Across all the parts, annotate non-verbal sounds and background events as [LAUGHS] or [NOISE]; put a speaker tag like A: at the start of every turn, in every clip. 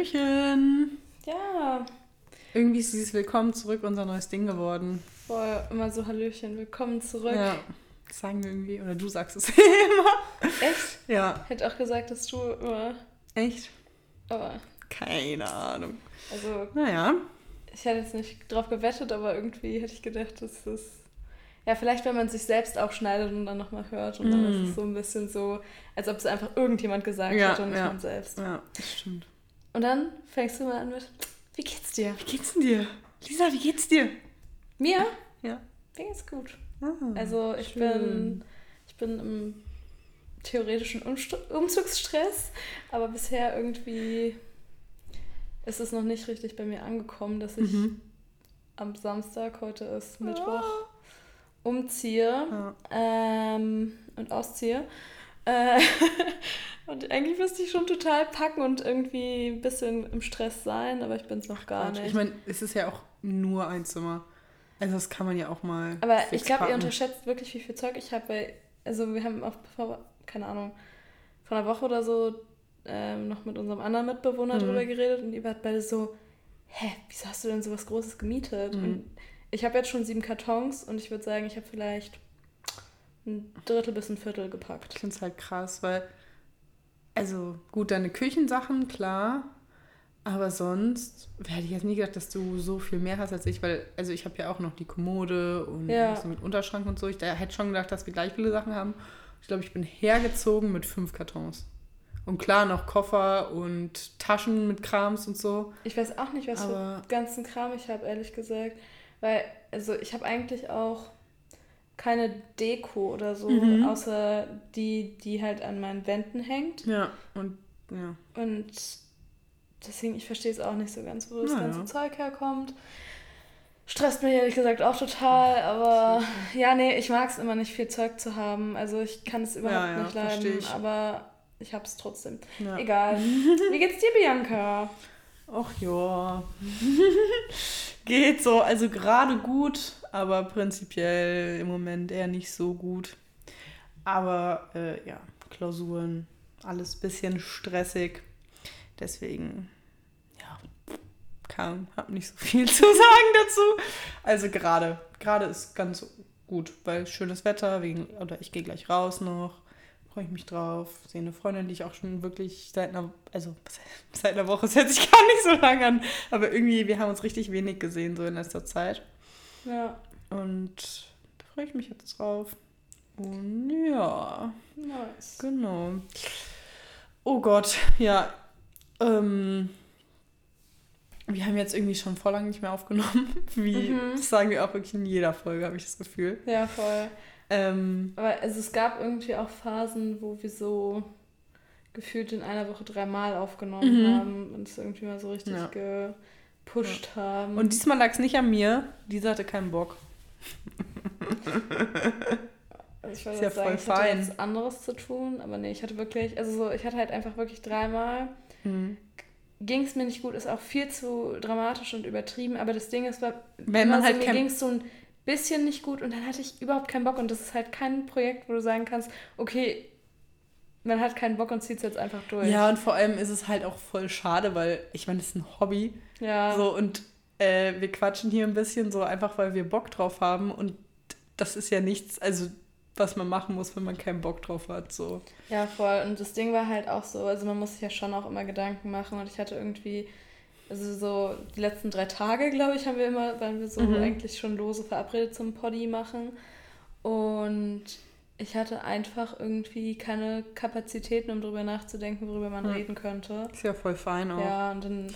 A: Hallöchen.
B: Ja.
A: Irgendwie ist dieses Willkommen zurück unser neues Ding geworden.
B: Boah, immer so Hallöchen, willkommen zurück.
A: Ja. Das sagen wir irgendwie, oder du sagst es [LAUGHS] immer.
B: Echt?
A: Ja.
B: Hätte auch gesagt, dass du immer.
A: Echt?
B: Aber.
A: Keine Ahnung.
B: Also.
A: Naja.
B: Ich hätte jetzt nicht drauf gewettet, aber irgendwie hätte ich gedacht, dass das. Ja, vielleicht, wenn man sich selbst auch schneidet und dann nochmal hört. Und dann
A: Mm.
B: ist es so ein bisschen so, als ob es einfach irgendjemand gesagt
A: Ja,
B: hätte und nicht
A: ja.
B: man selbst.
A: Ja, das stimmt.
B: Und dann fängst du mal an mit: Wie geht's dir?
A: Wie geht's denn dir? Lisa, wie geht's dir?
B: Mir?
A: Ja.
B: Mir geht's gut.
A: Ah,
B: Also ich
A: schön.
B: bin, ich bin im theoretischen Umstu Umzugsstress, aber bisher irgendwie ist es noch nicht richtig bei mir angekommen, dass ich
A: Mhm.
B: am Samstag, heute ist Mittwoch, umziehe
A: Ja.
B: ähm, und ausziehe. Äh, [LAUGHS] und eigentlich müsste ich schon total packen und irgendwie ein bisschen im Stress sein, aber ich bin es noch gar
A: Quatsch.
B: nicht.
A: Ich meine, es ist ja auch nur ein Zimmer. Also das kann man ja auch mal.
B: Aber ich glaube, ihr unterschätzt wirklich, wie viel Zeug ich habe, weil, also wir haben auch vor, keine Ahnung, vor einer Woche oder so ähm, noch mit unserem anderen Mitbewohner
A: Mhm.
B: drüber geredet und ihr wart beide so, hä, wieso hast du denn so was Großes gemietet?
A: Mhm.
B: Und ich habe jetzt schon sieben Kartons und ich würde sagen, ich habe vielleicht ein Drittel bis ein Viertel gepackt.
A: Ich finde es halt krass, weil, also gut, deine Küchensachen, klar, aber sonst hätte ich jetzt nie gedacht, dass du so viel mehr hast als ich, weil, also ich habe ja auch noch die Kommode und
B: Ja.
A: so mit Unterschrank und so. Ich da hätte schon gedacht, dass wir gleich viele Sachen haben. Ich glaube, ich bin hergezogen mit fünf Kartons. Und klar, noch Koffer und Taschen mit Krams und so.
B: Ich weiß auch nicht, was
A: Aber-
B: für ganzen Kram ich habe, ehrlich gesagt. Weil, also ich habe eigentlich auch keine Deko oder so,
A: Mhm.
B: außer die, die halt an meinen Wänden hängt.
A: Ja, und ja.
B: Und deswegen, ich verstehe es auch nicht so ganz, wo das
A: Naja.
B: ganze Zeug herkommt. Stresst mich ehrlich gesagt auch total, aber ja, nee, ich mag es immer nicht, viel Zeug zu haben. Also ich kann es überhaupt
A: Ja, ja,
B: nicht leiden,
A: ich.
B: aber ich hab's trotzdem.
A: ja.
B: Egal. [LAUGHS] Wie geht's dir, Bianca?
A: Ach ja. [LAUGHS] Geht so. Also gerade gut, aber prinzipiell im Moment eher nicht so gut. Aber äh, ja, Klausuren, alles bisschen stressig. Deswegen, ja, kann, hab nicht so viel [LAUGHS] zu sagen dazu. Also gerade, gerade ist ganz gut, weil schönes Wetter, wegen, oder ich gehe gleich raus noch. Freue ich mich drauf. Sehe eine Freundin, die ich auch schon wirklich seit einer, also [LAUGHS] seit einer Woche, das hört sich gar nicht so lange an. Aber irgendwie, wir haben uns richtig wenig gesehen, so in letzter Zeit.
B: Ja,
A: Und da freue ich mich jetzt drauf. Und ja,
B: nice.
A: genau. Oh Gott, ja. Ähm, wir haben jetzt irgendwie schon vor lang nicht mehr aufgenommen. [LAUGHS] Wie,
B: Mhm.
A: das sagen wir auch wirklich in jeder Folge, habe ich das Gefühl.
B: Ja, voll.
A: Ähm,
B: Aber also es gab irgendwie auch Phasen, wo wir so gefühlt in einer Woche dreimal aufgenommen
A: Mhm.
B: haben und es irgendwie mal so richtig
A: Ja.
B: Gepusht haben.
A: und diesmal lag es nicht an mir. Lisa hatte keinen Bock.
B: Also ich
A: Ist ja
B: sagen,
A: voll
B: ich hatte
A: fein.
B: was anderes zu tun, aber nee, ich hatte wirklich, also so, ich hatte halt einfach wirklich dreimal.
A: Mhm.
B: Ging es mir nicht gut, ist auch viel zu dramatisch und übertrieben, aber das Ding ist, war,
A: Wenn man halt
B: so, mir ging es so ein bisschen nicht gut und dann hatte ich überhaupt keinen Bock und das ist halt kein Projekt, wo du sagen kannst, okay, man hat keinen Bock und zieht es jetzt einfach durch.
A: Ja, und vor allem ist es halt auch voll schade, weil ich meine, das ist ein Hobby.
B: ja.
A: So, und äh, wir quatschen hier ein bisschen so einfach, weil wir Bock drauf haben. Und das ist ja nichts, also was man machen muss, wenn man keinen Bock drauf hat. So.
B: Ja, voll. Und das Ding war halt auch so, also man muss sich ja schon auch immer Gedanken machen und ich hatte irgendwie, also so die letzten drei Tage, glaube ich, haben wir immer, waren wir so
A: Mhm.
B: eigentlich schon lose verabredet zum Poddy machen und ich hatte einfach irgendwie keine Kapazitäten, um darüber nachzudenken, worüber man
A: Ja.
B: reden könnte.
A: Ist ja voll fein auch.
B: Ja, und dann,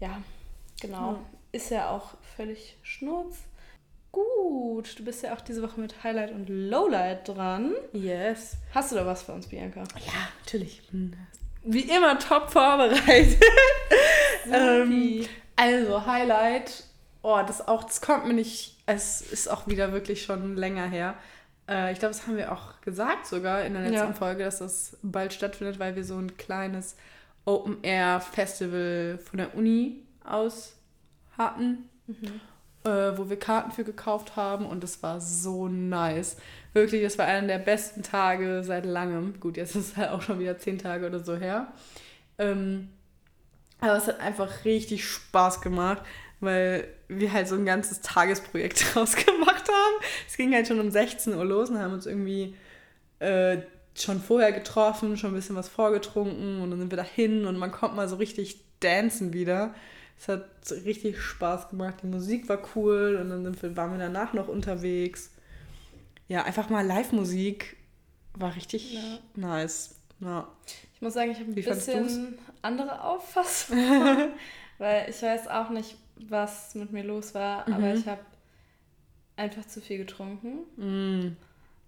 B: ja, genau.
A: Ja.
B: Ist ja auch völlig schnurz. Gut, du bist ja auch diese Woche mit Highlight und Lowlight dran.
A: Yes.
B: Hast du da was für uns, Bianca?
A: Ja, natürlich. Ich bin Wie immer top vorbereitet. [LAUGHS] Ähm, also, Highlight. Oh, das auch, das kommt mir nicht. Es ist auch wieder wirklich schon länger her. Äh, ich glaube, das haben wir auch gesagt sogar in der letzten
B: Ja.
A: Folge, dass das bald stattfindet, weil wir so ein kleines Open-Air-Festival von der Uni aus hatten. äh, wo wir Karten für gekauft haben und es war so nice. Wirklich, das war einer der besten Tage seit langem. Gut, jetzt ist es halt auch schon wieder zehn Tage oder so her. Ähm, Aber es hat einfach richtig Spaß gemacht, weil wir halt so ein ganzes Tagesprojekt [LAUGHS] draus gemacht haben. Es ging halt schon um 16 Uhr los und haben uns irgendwie äh, schon vorher getroffen, schon ein bisschen was vorgetrunken und dann sind wir dahin und man kommt mal so richtig dancen wieder. Es hat richtig Spaß gemacht, die Musik war cool und dann sind wir, waren wir danach noch unterwegs. Ja, einfach mal Live-Musik war richtig ja. nice. Ja.
B: Ich muss sagen, ich habe ein Wie bisschen andere Auffassung, [LAUGHS] weil ich weiß auch nicht, was mit mir los war, mhm. aber ich habe einfach zu viel getrunken. Mhm.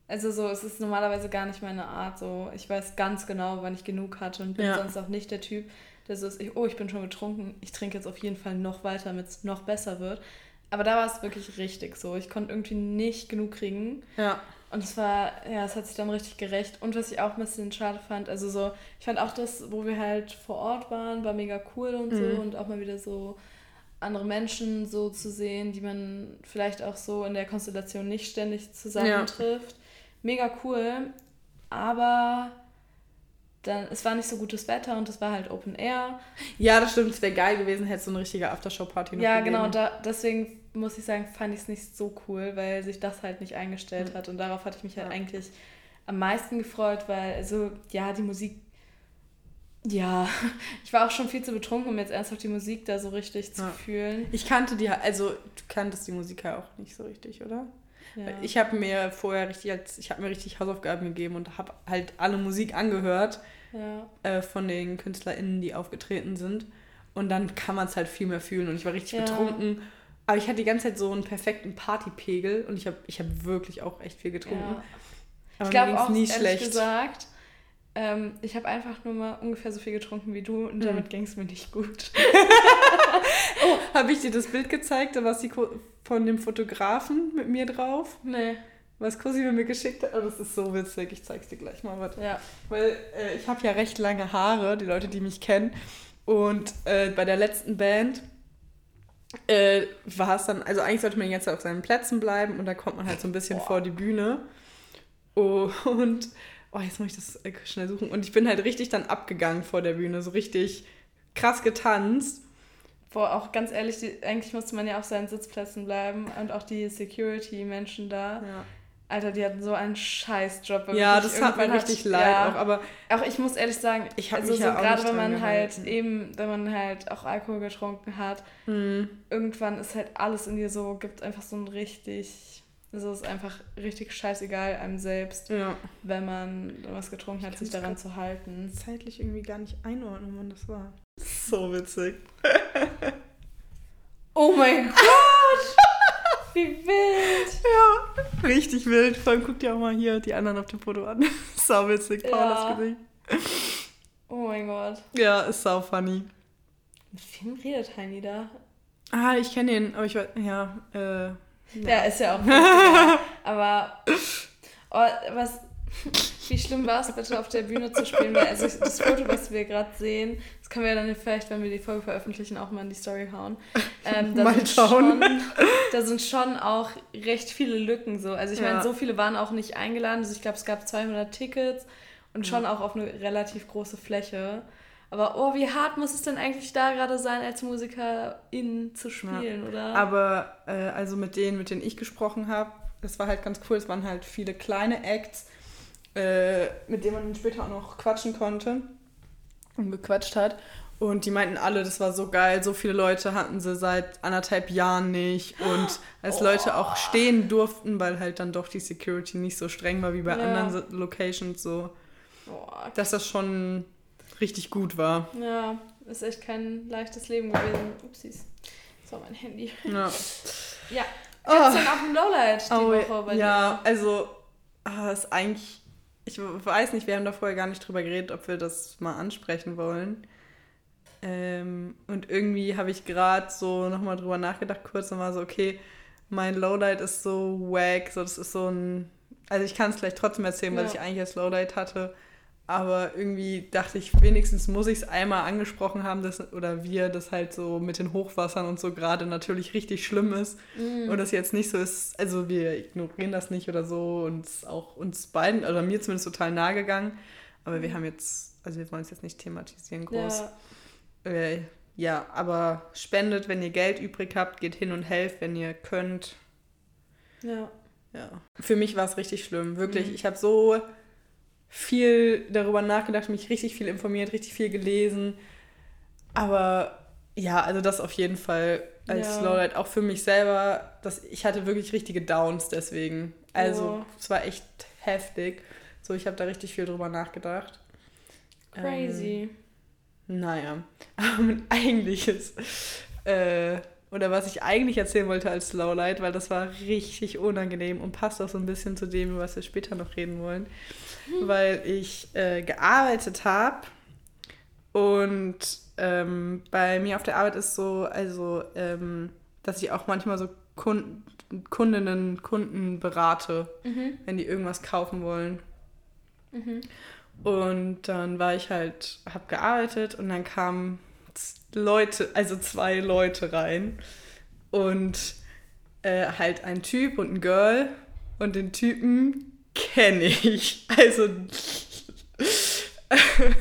B: Also so, es ist normalerweise gar nicht meine Art. So, ich weiß ganz genau, wann ich genug hatte und bin ja. sonst auch nicht der Typ, der so ist, ich, oh, ich bin schon getrunken, ich trinke jetzt auf jeden Fall noch weiter, damit es noch besser wird. Aber da war es wirklich richtig so. Ich konnte irgendwie nicht genug kriegen. Ja. Und es war, ja, es hat sich dann richtig gerecht. Und was ich auch ein bisschen schade fand, also so, ich fand auch das, wo wir halt vor Ort waren, war mega cool und so. Mhm. Und auch mal wieder so andere Menschen so zu sehen, die man vielleicht auch so in der Konstellation nicht ständig zusammentrifft. Ja. Mega cool. Aber dann, es war nicht so gutes Wetter und es war halt Open Air.
A: Ja, das stimmt, es wäre geil gewesen, hätte so eine richtige Aftershow-Party
B: noch Ja, gegeben. genau, da, deswegen muss ich sagen, fand ich es nicht so cool, weil sich das halt nicht eingestellt mhm. hat und darauf hatte ich mich halt ja. eigentlich am meisten gefreut, weil, also, ja, die Musik, ja, [LAUGHS] ich war auch schon viel zu betrunken, um jetzt ernsthaft die Musik da so richtig zu ja. fühlen.
A: Ich kannte die, also, du kanntest die Musik ja auch nicht so richtig, oder? Ja. Ich habe mir vorher richtig, als, ich habe mir richtig Hausaufgaben gegeben und habe halt alle Musik angehört ja. äh, von den KünstlerInnen, die aufgetreten sind. Und dann kann man es halt viel mehr fühlen. Und ich war richtig betrunken. Aber ich hatte die ganze Zeit so einen perfekten Partypegel und ich habe ich hab wirklich auch echt viel getrunken.
B: Aber ich glaube auch, nie ehrlich schlecht. gesagt, ähm, ich habe einfach nur mal ungefähr so viel getrunken wie du und mhm. damit ging es mir nicht gut. [LAUGHS] [LAUGHS]
A: oh, habe ich dir das Bild gezeigt, da war sie von dem Fotografen mit mir drauf? Nee. Was Cosi mir geschickt hat. Oh, das ist so witzig. Ich zeig's dir gleich mal. Warte. Ja. Weil äh, ich habe ja recht lange Haare, die Leute, die mich kennen. Und äh, bei der letzten Band äh, war es dann, also eigentlich sollte man jetzt auf seinen Plätzen bleiben und da kommt man halt so ein bisschen Boah. vor die Bühne. Oh, [LAUGHS] und oh, jetzt muss ich das äh, schnell suchen. Und ich bin halt richtig dann abgegangen vor der Bühne, so richtig krass getanzt.
B: Boah, auch ganz ehrlich, die, eigentlich musste man ja auf seinen Sitzplätzen bleiben und auch die Security-Menschen da. Ja. Alter, die hatten so einen Scheißjob. Ja, das hat mir richtig leid ja, auch, aber auch ich muss ehrlich sagen, ich habe also so ja gerade wenn man halt eben, wenn man halt auch Alkohol getrunken hat, mhm. irgendwann ist halt alles in dir so, gibt einfach so ein richtig, es ist einfach richtig scheißegal einem selbst, ja. wenn man was getrunken hat, sich daran zu halten.
A: Zeitlich irgendwie gar nicht einordnen, wann das war. So witzig. [LAUGHS]
B: oh mein [LAUGHS] Gott! Wie wild!
A: Ja, richtig wild. Vor allem guck dir auch mal hier die anderen auf dem Foto an. [LAUGHS] sau witzig, Paulas ja. Gesicht.
B: Oh mein Gott.
A: Ja, ist sau funny.
B: Mit wem redet Heini da?
A: Ah, ich kenne ihn, aber ich weiß, ja, äh. Ja,
B: ja ist ja auch. [LAUGHS] aber, oh, was, wie schlimm war es bitte auf der Bühne zu spielen? Weil also das Foto, was wir gerade sehen, das können wir dann vielleicht, wenn wir die Folge veröffentlichen, auch mal in die Story hauen. Ähm, da mal sind schauen. Schon, da sind schon auch recht viele Lücken so. Also ich ja. meine, so viele waren auch nicht eingeladen. Also ich glaube, es gab 200 Tickets und schon auch auf eine relativ große Fläche. Aber oh, wie hart muss es denn eigentlich da gerade sein, als Musikerin zu spielen, ja. oder?
A: Aber äh, also mit denen, mit denen ich gesprochen habe, das war halt ganz cool. Es waren halt viele kleine Acts äh, mit dem man später auch noch quatschen konnte und gequatscht hat. Und die meinten alle, das war so geil, so viele Leute hatten sie seit anderthalb Jahren nicht. Und als oh. Leute auch stehen durften, weil halt dann doch die Security nicht so streng war wie bei ja. anderen Locations, so, oh, dass das schon richtig gut war.
B: Ja, ist echt kein leichtes Leben gewesen. Upsis. Das war mein Handy. Ja. [LAUGHS] ja. Oh. Gibt's denn auch ein Lowlight die oh,
A: Woche bei Ja, dir? also, ah, ist eigentlich ich weiß nicht, wir haben da vorher gar nicht drüber geredet, ob wir das mal ansprechen wollen. Ähm, und irgendwie habe ich gerade so nochmal drüber nachgedacht, kurz und war so, okay, mein Lowlight ist so wack, so das ist so ein, also ich kann es vielleicht trotzdem erzählen, ja. was ich eigentlich als Lowlight hatte. Aber irgendwie dachte ich, wenigstens muss ich es einmal angesprochen haben, dass, oder wir, das halt so mit den Hochwassern und so gerade natürlich richtig schlimm ist. Mm. Und das jetzt nicht so ist, also wir ignorieren das nicht oder so und auch uns beiden, oder mir zumindest total nahe gegangen. Aber wir mm. haben jetzt, also wir wollen es jetzt nicht thematisieren groß. Ja. Äh, ja, aber spendet, wenn ihr Geld übrig habt, geht hin und helft, wenn ihr könnt.
B: Ja.
A: Ja. Für mich war es richtig schlimm, wirklich. Mhm. Ich habe so viel darüber nachgedacht, mich richtig viel informiert, richtig viel gelesen. Aber ja, also das auf jeden Fall als ja. Lowlight auch für mich selber. Das, ich hatte wirklich richtige Downs deswegen. Also es war echt heftig. So, ich habe da richtig viel drüber nachgedacht.
B: Crazy.
A: Ähm, naja, [LAUGHS] aber mein eigentliches, äh, oder was ich eigentlich erzählen wollte als Lowlight, weil das war richtig unangenehm und passt auch so ein bisschen zu dem, was wir später noch reden wollen. [LAUGHS] weil ich äh, gearbeitet habe und ähm, bei mir auf der Arbeit ist so, also, ähm, dass ich auch manchmal so Kunden, Kundinnen, Kunden berate, mhm. wenn die irgendwas kaufen wollen. Mhm. Und dann war ich halt, habe gearbeitet und dann kamen Leute, also zwei Leute rein und äh, halt ein Typ und ein Girl und den Typen kenne ich. Also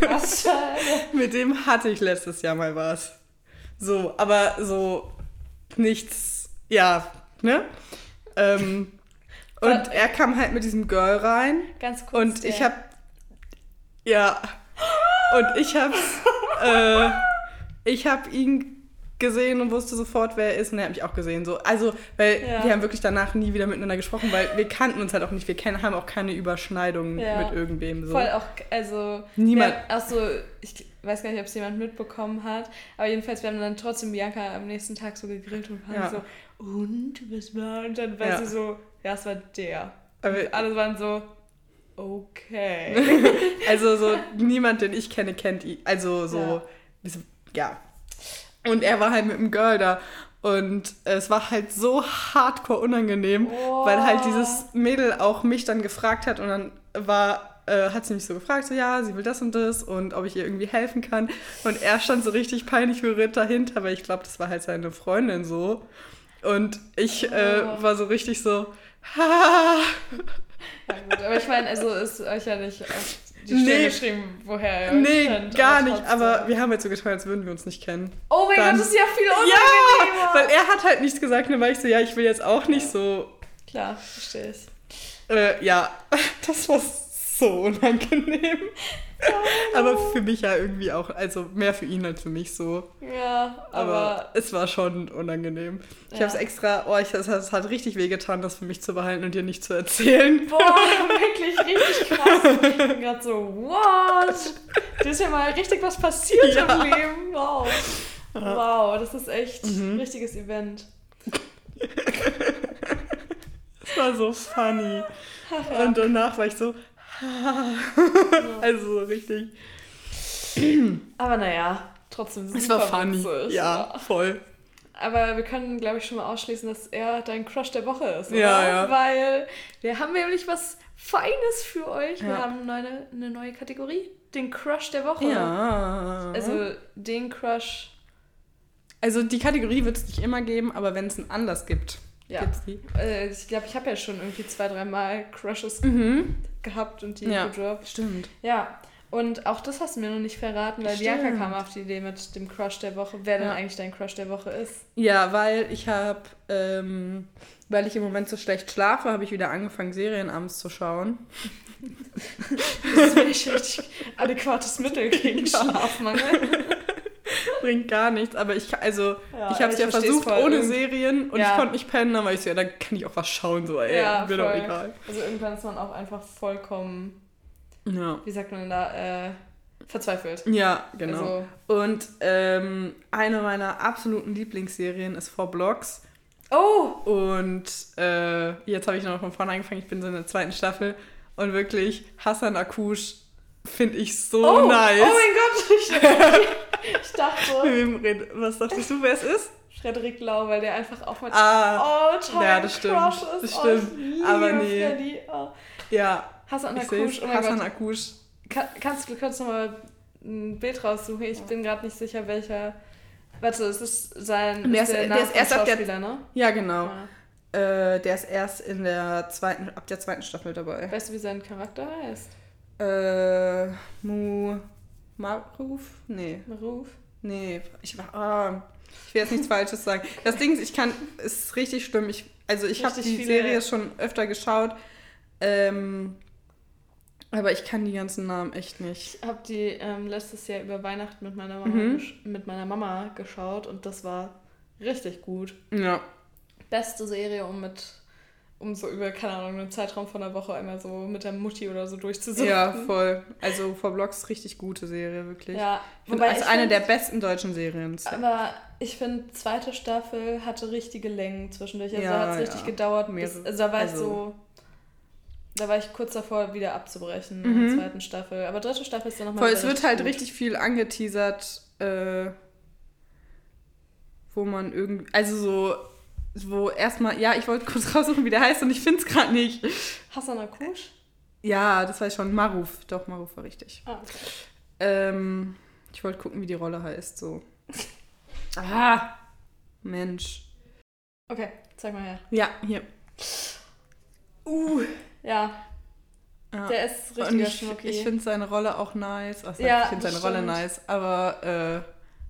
A: was [LAUGHS] mit dem hatte ich letztes Jahr mal was. So, aber so nichts, ja, ne? Ähm, und er kam halt mit diesem Girl rein.
B: Ganz kurz.
A: Und ich hab ja. Und ich hab's. [LAUGHS] äh, ich hab ihn gesehen und wusste sofort, wer er ist und er hat mich auch gesehen. So, also, weil ja. wir haben wirklich danach nie wieder miteinander gesprochen, weil wir kannten uns halt auch nicht. Wir kennen, haben auch keine Überschneidungen ja. mit irgendwem. So.
B: Voll auch, also.
A: Niemand.
B: Achso, ich weiß gar nicht, ob es jemand mitbekommen hat, aber jedenfalls, wir haben dann trotzdem Bianca am nächsten Tag so gegrillt und waren ja. so, und was war? Und dann war sie so, ja, es war der. Aber und alle waren so, Okay. [LAUGHS]
A: also so niemand, den ich kenne, kennt ihn. Also so, ja. ja. Und er war halt mit einem Girl da. Und es war halt so hardcore unangenehm, oh. weil halt dieses Mädel auch mich dann gefragt hat und dann war, äh, hat sie mich so gefragt, so ja, sie will das und das und ob ich ihr irgendwie helfen kann. Und er stand so richtig peinlich berührt dahinter, weil ich glaube, das war halt seine Freundin so. Und ich äh, oh. war so richtig so, ha. [LAUGHS]
B: Ja, gut, aber ich meine, also ist euch ja nicht auf die Stirn nee. geschrieben, woher ihr
A: Nee, gar nicht, aber wir haben jetzt so getan, als würden wir uns nicht kennen.
B: Oh mein Dann, Gott, das ist ja viel unangenehmer.
A: Ja, weil er hat halt nichts gesagt und dann war ich so, ja, ich will jetzt auch nicht so...
B: Klar, verstehe ich.
A: Äh, ja, [LAUGHS] das war so unangenehm. [LAUGHS] aber für mich ja irgendwie auch, also mehr für ihn als für mich so.
B: Ja,
A: aber, aber es war schon unangenehm. Ich ja. habe es extra, oh, ich, es, es hat richtig wehgetan, das für mich zu behalten und dir nicht zu erzählen. [LAUGHS]
B: Boah, wirklich richtig krass. Ich bin gerade so, what? Da ist ja mal richtig was passiert ja. im Leben. Wow. Wow, das ist echt mhm. ein richtiges Event. [LAUGHS]
A: Das war so funny. Und danach war ich so, [LAUGHS] also so richtig.
B: Aber naja, trotzdem
A: super Es war funny. Witzig. Ja, voll.
B: Aber wir können, glaube ich, schon mal ausschließen, dass er dein Crush der Woche ist,
A: oder? Ja, ja.
B: Weil wir haben nämlich was Feines für euch. Ja. Wir haben eine, eine neue Kategorie. Den Crush der Woche.
A: Ja.
B: Also den Crush.
A: Also die Kategorie wird es nicht immer geben, aber wenn es einen Anlass gibt.
B: Ja. Äh, ich glaube, ich habe ja schon irgendwie zwei, dreimal Crushes mhm. Gehabt und die
A: ja, gedroppt. Stimmt.
B: Ja. Und auch das hast du mir noch nicht verraten, weil Stimmt. Bianca kam auf die Idee mit dem Crush der Woche, wer ja. denn eigentlich dein Crush der Woche ist.
A: Ja, weil ich habe, ähm, weil ich im Moment so schlecht schlafe, habe ich wieder angefangen, Serien abends zu schauen. [LAUGHS]
B: das ist wirklich richtig adäquates Mittel gegen [LAUGHS] Schlafmangel
A: bringt gar nichts. Aber ich, also, ja, ich habe es ja versucht ohne irgend... Serien und ja. ich konnte nicht pennen, aber ich so, ja, dann kann ich auch was schauen, so, ey, ja, mir doch egal.
B: Also irgendwann ist man auch einfach vollkommen,
A: ja.
B: wie sagt man da, äh, verzweifelt.
A: Ja, genau. Also, und ähm, eine meiner absoluten Lieblingsserien ist Four Blocks.
B: Oh!
A: Und äh, jetzt habe ich noch von vorne angefangen, ich bin so in der zweiten Staffel und wirklich Hassan Akush finde ich so
B: oh,
A: nice.
B: Oh mein Gott! [LAUGHS] Ich
A: dachte. Was dachtest du, wer es ist?
B: Frederik Lau, weil der einfach auch mit
A: ah, all-time ja, das stimmt, Crush ist. Das stimmt. Oh, Aber nee.
B: Freddy. Oh.
A: Ja.
B: Hassan Akush. Oh
A: Hassan Akush.
B: Kann, kannst du kurz nochmal ein Bild raussuchen? Ich bin gerade nicht sicher, welcher. Warte, es ist sein
A: der ist, der, der ist erst ab der,
B: ne?
A: Ja, genau. Ja. Äh, der ist erst in der zweiten, ab der zweiten Staffel dabei.
B: Weißt du, wie sein Charakter heißt?
A: Äh, Mu Maruf? Nee.
B: Maruf?
A: Nee, ich war. Oh, ich will jetzt nichts Falsches sagen. Das Ding ist, ich kann. ist richtig schlimm. Ich, also, ich habe die Serie schon öfter geschaut. Ähm, aber ich kann die ganzen Namen echt nicht.
B: Ich habe die ähm, letztes Jahr über Weihnachten mit meiner, Mama mhm. mit meiner Mama geschaut und das war richtig gut. Ja. Beste Serie, um mit um so über, keine Ahnung, einen Zeitraum von einer Woche einmal so mit der Mutti oder so durchzusuchen.
A: Ja, voll. Also vor Blocks richtig gute Serie, wirklich. Ja, ich finde, als eine find, der besten deutschen Serien.
B: Aber ich finde, zweite Staffel hatte richtige Längen zwischendurch. Also ja, da hat es richtig ja. gedauert. Bis, also da war also, so. Da war ich kurz davor, wieder abzubrechen mhm. in der zweiten Staffel. Aber dritte Staffel ist dann nochmal.
A: Voll, es wird halt gut. richtig viel angeteasert, äh, wo man irgendwie. Also so wo erstmal, ja, ich wollte kurz [LAUGHS] raussuchen, wie der heißt und ich finde es gerade nicht.
B: Hassan Akush?
A: Ja, das war ich schon. Maruf. Doch, Maruf war richtig. Ah, okay. Ähm, ich wollte gucken, wie die Rolle heißt, so. [LAUGHS] ah, Mensch.
B: Okay, zeig mal her.
A: Ja, hier.
B: Uh. Ja. ja. Der ist richtig
A: Ich, Schmucki. ich finde seine Rolle auch nice. Ach, ja, ich finde seine stimmt. Rolle nice, aber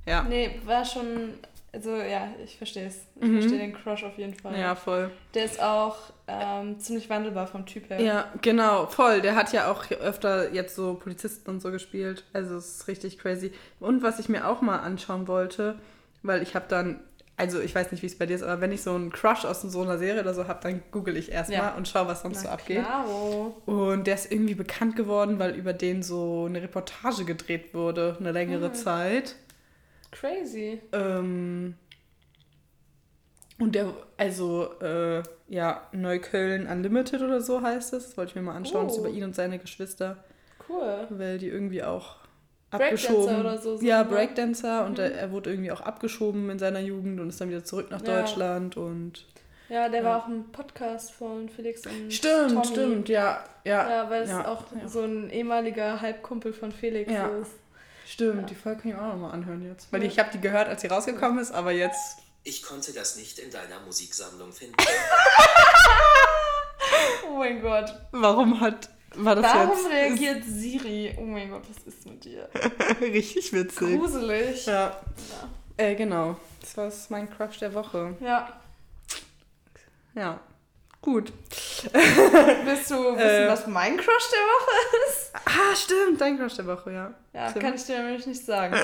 A: äh, ja.
B: Nee, war schon also ja, ich verstehe es. Ich mhm. verstehe den Crush auf jeden Fall.
A: Ja, voll.
B: Der ist auch ähm, ziemlich wandelbar vom Typ her.
A: Ja, genau, voll. Der hat ja auch öfter jetzt so Polizisten und so gespielt. Also es ist richtig crazy. Und was ich mir auch mal anschauen wollte, weil ich habe dann, also ich weiß nicht, wie es bei dir ist, aber wenn ich so einen Crush aus so einer Serie oder so habe, dann google ich erstmal ja. und schaue, was sonst Na, so abgeht. Klaro. Und der ist irgendwie bekannt geworden, weil über den so eine Reportage gedreht wurde, eine längere mhm. Zeit.
B: Crazy.
A: Ähm, und der, also, äh, ja, Neukölln Unlimited oder so heißt es. Das wollte ich mir mal anschauen. Oh. Das ist über ihn und seine Geschwister. Cool. Weil die irgendwie auch abgeschoben. Breakdancer oder so. Ja, Breakdancer. Mhm. Und er, er, wurde irgendwie auch abgeschoben in seiner Jugend und ist dann wieder zurück nach ja. Deutschland und.
B: Ja, der ja. war auch ein Podcast von Felix und
A: Stimmt, Tommy. stimmt, ja. Ja,
B: ja weil es ja, auch so ein ehemaliger Halbkumpel von Felix ist.
A: Stimmt, ja. die Folge kann ich auch nochmal anhören jetzt. Weil ich habe die gehört, als sie rausgekommen ist, aber jetzt.
C: Ich konnte das nicht in deiner Musiksammlung finden. [LAUGHS]
B: oh mein Gott.
A: Warum hat. War das
B: Warum jetzt? reagiert Siri? Oh mein Gott, was ist mit dir? [LAUGHS]
A: Richtig witzig.
B: Gruselig.
A: Ja. ja. Äh, genau. Das war mein Crush der Woche.
B: Ja.
A: Ja. Gut. [LAUGHS]
B: Willst du wissen, äh, was mein Crush der Woche ist?
A: Ah, stimmt, dein Crush der Woche, ja.
B: Ja,
A: stimmt.
B: kann ich dir nämlich nicht sagen. [LAUGHS]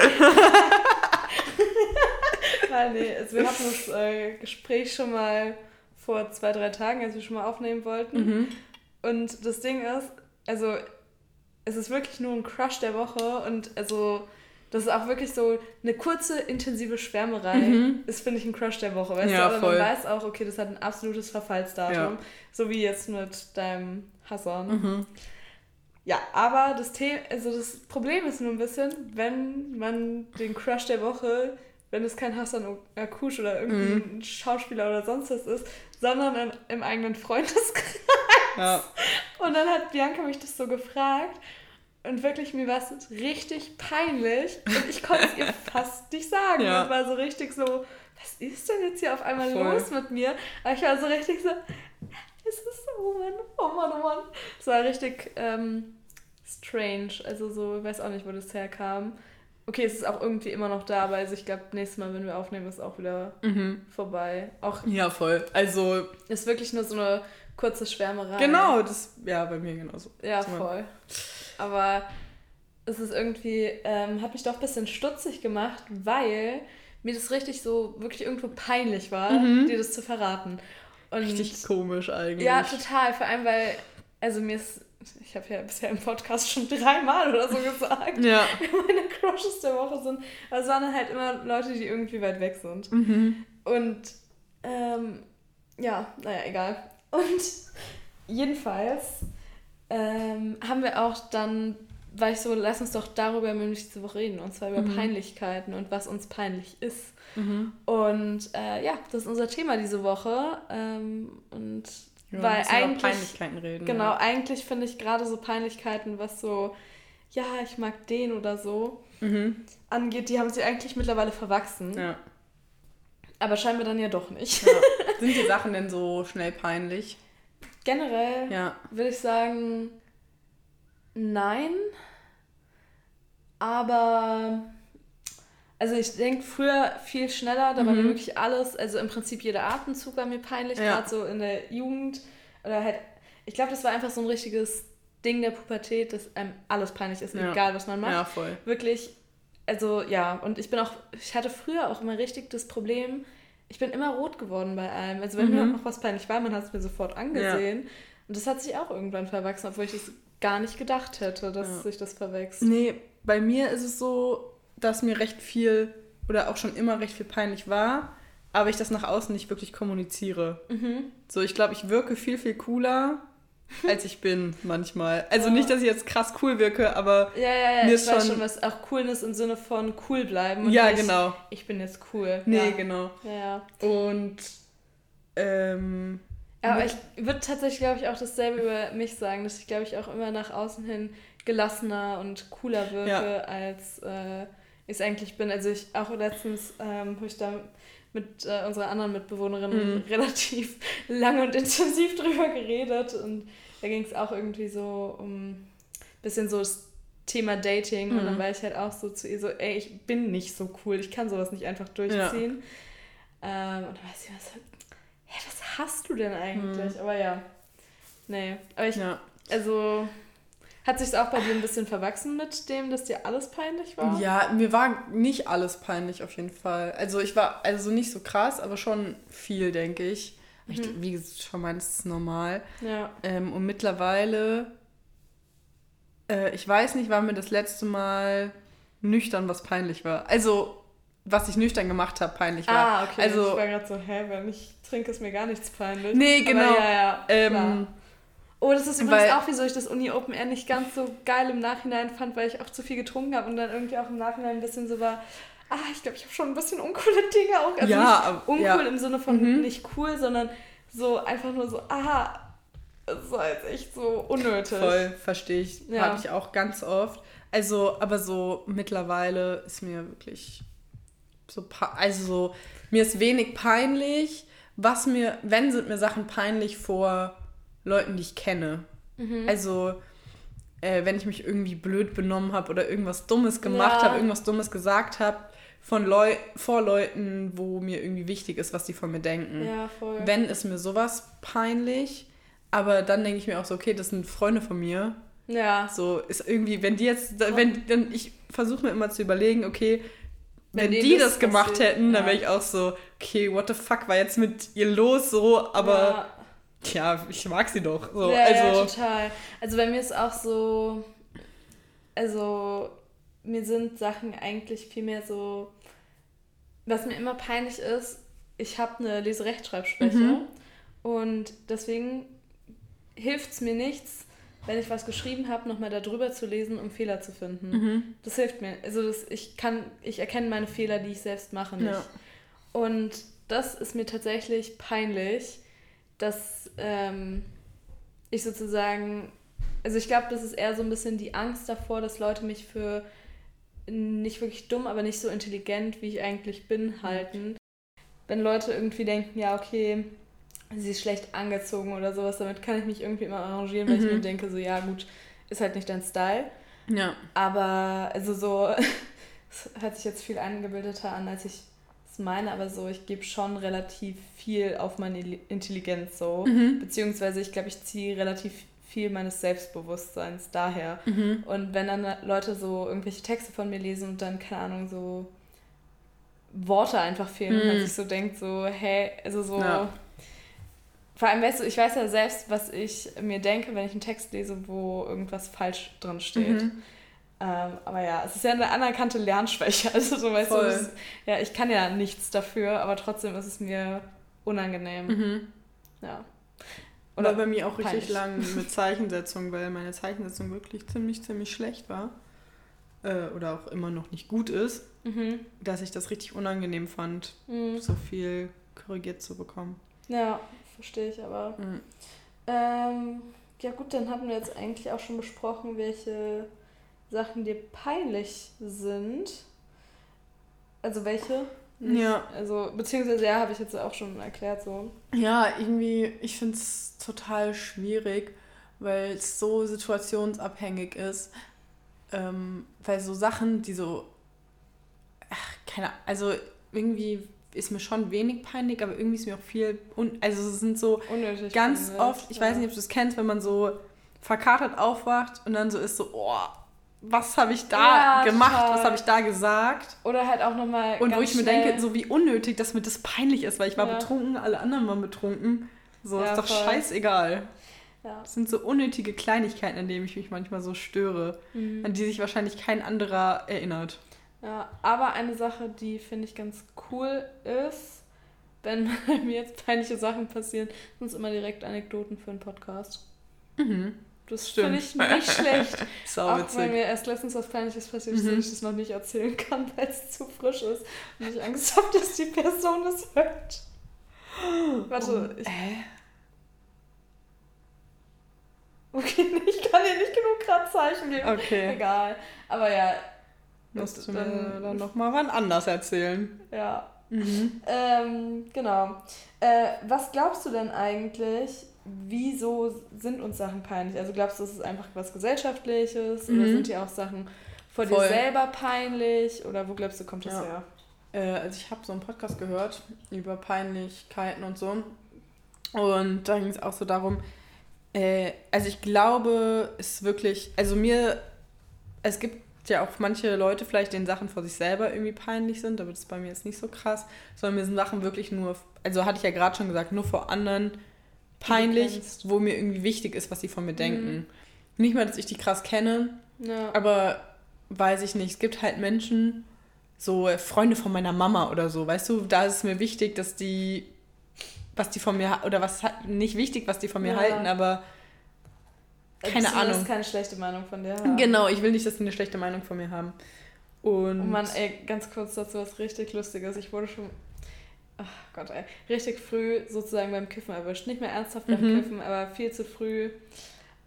B: Nein, nee, also wir hatten das äh, Gespräch schon mal vor zwei, drei Tagen, als wir schon mal aufnehmen wollten. Mhm. Und das Ding ist, also es ist wirklich nur ein Crush der Woche und also das ist auch wirklich so eine kurze, intensive Schwärmerei. Mhm. Ist, finde ich, ein Crush der Woche. Weißt ja, du? Aber voll. man weiß auch, okay, das hat ein absolutes Verfallsdatum. Ja. So wie jetzt mit deinem Hassan. Mhm. Ja, aber das, The also das Problem ist nur ein bisschen, wenn man den Crush der Woche, wenn es kein Hassan Akush oder irgendein mhm. Schauspieler oder sonst was ist, sondern im, im eigenen Freundeskreis. Ja. Und dann hat Bianca mich das so gefragt. Und wirklich, mir war es richtig peinlich und ich konnte es ihr [LAUGHS] fast nicht sagen. Ja. Und war so richtig so, was ist denn jetzt hier auf einmal Voll. los mit mir? Aber ich war so richtig so, es ist so, oh Mann, oh Mann, oh Mann. Es war richtig ähm, strange. Also so, ich weiß auch nicht, wo das herkam. Okay, es ist auch irgendwie immer noch da, aber also ich glaube, nächstes Mal, wenn wir aufnehmen, ist auch wieder mhm. vorbei. Auch
A: ja, voll. Also.
B: Ist wirklich nur so eine kurze Schwärmerei.
A: Genau, das, ja, bei mir genauso.
B: Ja, voll. Aber es ist irgendwie, ähm, hat mich doch ein bisschen stutzig gemacht, weil mir das richtig so wirklich irgendwo peinlich war, mhm. dir das zu verraten.
A: Und richtig komisch eigentlich.
B: Ja, total. Vor allem, weil, also mir ist, ich habe ja bisher im Podcast schon dreimal oder so gesagt, ja. [LAUGHS] meine Crushes der Woche sind. Aber es waren dann halt immer Leute, die irgendwie weit weg sind. Mhm. Und ähm, ja, naja, egal. Und jedenfalls ähm, haben wir auch dann, war ich so, lass uns doch darüber nämlich diese Woche reden, und zwar über mhm. Peinlichkeiten und was uns peinlich ist. Mhm. Und äh, ja, das ist unser Thema diese Woche. Ähm, und ja, weil eigentlich.
A: Peinlichkeiten reden.
B: Genau, ja. eigentlich finde ich gerade so Peinlichkeiten, was so, ja, ich mag den oder so mhm. angeht, die haben sie eigentlich mittlerweile verwachsen. Ja. Aber scheinbar dann ja doch nicht. Ja. [LAUGHS]
A: Sind die Sachen denn so schnell peinlich?
B: Generell ja. würde ich sagen, nein. Aber Also ich denke früher viel schneller, da mhm. war mir wirklich alles, also im Prinzip jeder Atemzug war mir peinlich, ja. gerade so in der Jugend. Oder halt, ich glaube, das war einfach so ein richtiges Ding der Pubertät, dass einem alles peinlich ist, ja. egal was man macht. Ja, voll. Wirklich, also ja, und ich bin auch, ich hatte früher auch immer richtig das Problem, ich bin immer rot geworden bei allem. Also wenn mhm. mir noch was peinlich war, man hat es mir sofort angesehen. Ja. Und das hat sich auch irgendwann verwachsen, obwohl ich das gar nicht gedacht hätte, dass ja. sich das verwechselt.
A: Nee, bei mir ist es so, dass mir recht viel oder auch schon immer recht viel peinlich war, aber ich das nach außen nicht wirklich kommuniziere. Mhm. So, ich glaube, ich wirke viel, viel cooler, als ich bin manchmal. Also ja. nicht, dass ich jetzt krass cool wirke, aber
B: ja, ja, ja. mir ist ich weiß schon, was auch Coolness im Sinne von cool bleiben.
A: ja, nicht, genau.
B: Ich bin jetzt cool.
A: Nee,
B: ja.
A: genau.
B: Ja.
A: Und ähm,
B: ja, aber ich würde tatsächlich, glaube ich, auch dasselbe über mich sagen, dass ich, glaube ich, auch immer nach außen hin gelassener und cooler wirke, ja. als äh, ich es eigentlich bin. Also ich auch letztens, ähm, wo ich da mit äh, unserer anderen Mitbewohnerin mhm. [LAUGHS] relativ lang und intensiv drüber geredet und da ging es auch irgendwie so um ein bisschen so das Thema Dating mhm. und dann mhm. war ich halt auch so zu ihr so, ey, ich bin nicht so cool, ich kann sowas nicht einfach durchziehen. Ja. Ähm, und dann weiß ich was, hä, was hast du denn eigentlich? Mhm. Aber ja, nee, aber ich, ja. also hat sich auch bei dir ein bisschen verwachsen mit dem, dass dir alles peinlich war?
A: Ja, mir war nicht alles peinlich auf jeden Fall. Also ich war also nicht so krass, aber schon viel, denke ich. Mhm. ich wie schon meinst, ist normal.
B: Ja.
A: Ähm, und mittlerweile, äh, ich weiß nicht, wann mir das letzte Mal nüchtern was peinlich war. Also was ich nüchtern gemacht habe, peinlich war.
B: Ah, okay. Also, ich war gerade so, hä, wenn ich trinke, ist mir gar nichts peinlich.
A: Nee, genau. Aber
B: ja, ja, ähm, Oh, das ist übrigens weil, auch, wieso ich das Uni Open Air nicht ganz so geil im Nachhinein fand, weil ich auch zu viel getrunken habe und dann irgendwie auch im Nachhinein ein bisschen so war, ah, ich glaube, ich habe schon ein bisschen uncoole Dinge auch. Also ja, nicht uncool ja. im Sinne von mhm. nicht cool, sondern so einfach nur so, aha, das war jetzt echt so unnötig.
A: Voll, verstehe ich. Ja. Habe ich auch ganz oft. Also, aber so mittlerweile ist mir wirklich so, also so, mir ist wenig peinlich. Was mir, wenn sind mir Sachen peinlich vor Leuten, die ich kenne. Mhm. Also, äh, wenn ich mich irgendwie blöd benommen habe oder irgendwas Dummes gemacht ja. habe, irgendwas Dummes gesagt habe, von Leu vor Leuten, wo mir irgendwie wichtig ist, was die von mir denken.
B: Ja, voll.
A: Wenn ist mir sowas peinlich, aber dann denke ich mir auch so, okay, das sind Freunde von mir.
B: Ja.
A: So ist irgendwie, wenn die jetzt, wenn dann ich versuche mir immer zu überlegen, okay, wenn, wenn die das, gemacht hätten, ja. dann wäre ich auch so, okay, what the fuck war jetzt mit ihr los so, aber ja ja, ich mag sie doch. So,
B: ja, also, ja, total. Also bei mir ist auch so, also mir sind Sachen eigentlich viel mehr so, was mir immer peinlich ist, ich habe eine Leserechtschreibschwäche mhm. und deswegen hilft es mir nichts, wenn ich was geschrieben habe, nochmal darüber zu lesen, um Fehler zu finden. Mhm. Das hilft mir. Also das, ich kann, ich erkenne meine Fehler, die ich selbst mache, nicht. Ja. Und das ist mir tatsächlich peinlich, dass ähm, ich sozusagen, also ich glaube, das ist eher so ein bisschen die Angst davor, dass Leute mich für nicht wirklich dumm, aber nicht so intelligent, wie ich eigentlich bin, halten. Wenn Leute irgendwie denken, ja, okay, sie ist schlecht angezogen oder sowas, damit kann ich mich irgendwie immer arrangieren, weil mhm. ich mir denke, so, ja, gut, ist halt nicht dein Style.
A: Ja.
B: Aber, also so, [LAUGHS] es hört sich jetzt viel eingebildeter an, als ich meine, aber so, ich gebe schon relativ viel auf meine Intelligenz so. Mhm. Beziehungsweise ich glaube, ich ziehe relativ viel meines Selbstbewusstseins daher. Mhm. Und wenn dann Leute so irgendwelche Texte von mir lesen und dann, keine Ahnung, so Worte einfach fehlen, mhm. man sich so denkt, so, hey, also so. Ja. Vor allem, weißt du, ich weiß ja selbst, was ich mir denke, wenn ich einen Text lese, wo irgendwas falsch drin steht. Mhm. Ähm, aber ja, es ist ja eine anerkannte Lernschwäche. [LAUGHS] Also so weißt Voll. du, ist, ja, ich kann ja nichts dafür, aber trotzdem ist es mir unangenehm. Mhm. Ja.
A: Oder bei mir auch richtig lang mit [LAUGHS] Zeichensetzung, weil meine Zeichensetzung wirklich ziemlich, ziemlich schlecht war. Äh, oder auch immer noch nicht gut ist. Mhm. Dass ich das richtig unangenehm fand, mhm. so viel korrigiert zu bekommen.
B: Ja, verstehe ich aber. Mhm. Ähm, ja gut, dann haben wir jetzt eigentlich auch schon besprochen, welche Sachen dir peinlich sind. Also welche?
A: Nicht, ja.
B: Also, beziehungsweise ja, habe ich jetzt auch schon erklärt so.
A: Ja, irgendwie, ich finde es total schwierig, weil es so situationsabhängig ist. Ähm, weil so Sachen, die so, ach, keine also irgendwie ist mir schon wenig peinlich, aber irgendwie ist mir auch viel, un also es sind so Unnötig ganz peinlich, oft, ich ja. weiß nicht, ob du es kennst, wenn man so verkatert aufwacht und dann so ist so, oh, was habe ich da ja, gemacht, total. was habe ich da gesagt.
B: Oder halt auch nochmal.
A: Und wo ich mir denke, so wie unnötig, dass mir das peinlich ist, weil ich war ja. betrunken, alle anderen waren betrunken. So ja, ist doch voll. scheißegal. Ja. Das sind so unnötige Kleinigkeiten, an denen ich mich manchmal so störe, mhm. an die sich wahrscheinlich kein anderer erinnert.
B: Ja, aber eine Sache, die finde ich ganz cool ist, wenn [LAUGHS] mir jetzt peinliche Sachen passieren, sind es immer direkt Anekdoten für einen Podcast. Mhm. Das finde ich nicht schlecht. [LAUGHS] Sau auch wenn mir erst letztens was Peinliches passiert ist, mhm. dass ich das noch nicht erzählen kann, [LAUGHS] weil es zu frisch ist und ich Angst habe, dass die Person das hört. Warte, oh, ich. Äh? Okay, [LAUGHS] ich kann dir nicht genug gerade Zeichen geben. Okay. Egal. Aber ja.
A: Musst du mir dann, dann nochmal wann anders erzählen.
B: Ja. Mhm. Ähm, genau. Äh, was glaubst du denn eigentlich, wieso sind uns Sachen peinlich? Also glaubst du, es ist einfach was Gesellschaftliches mhm. oder sind die auch Sachen vor Voll. dir selber peinlich? Oder wo glaubst du, kommt das ja. her?
A: Äh, also ich habe so einen Podcast gehört über Peinlichkeiten und so. Und da ging es auch so darum, äh, also ich glaube, es ist wirklich, also mir, es gibt ja auch manche Leute vielleicht, denen Sachen vor sich selber irgendwie peinlich sind, aber das ist bei mir jetzt nicht so krass, sondern mir sind Sachen wirklich nur, also hatte ich ja gerade schon gesagt, nur vor anderen peinlich, wo mir irgendwie wichtig ist, was sie von mir denken. Mhm. Nicht mal, dass ich die krass kenne, ja. aber weiß ich nicht. Es gibt halt Menschen, so Freunde von meiner Mama oder so, weißt du, da ist es mir wichtig, dass die, was die von mir, oder was nicht wichtig, was die von mir ja. halten, aber keine Ahnung. Du
B: keine schlechte Meinung von dir
A: haben. Genau, ich will nicht, dass die eine schlechte Meinung von mir haben. Und,
B: oh Mann, ey, ganz kurz dazu was richtig Lustiges. Ich wurde schon Gott, ey, richtig früh sozusagen beim Kiffen erwischt. Nicht mehr ernsthaft beim mhm. Kiffen, aber viel zu früh.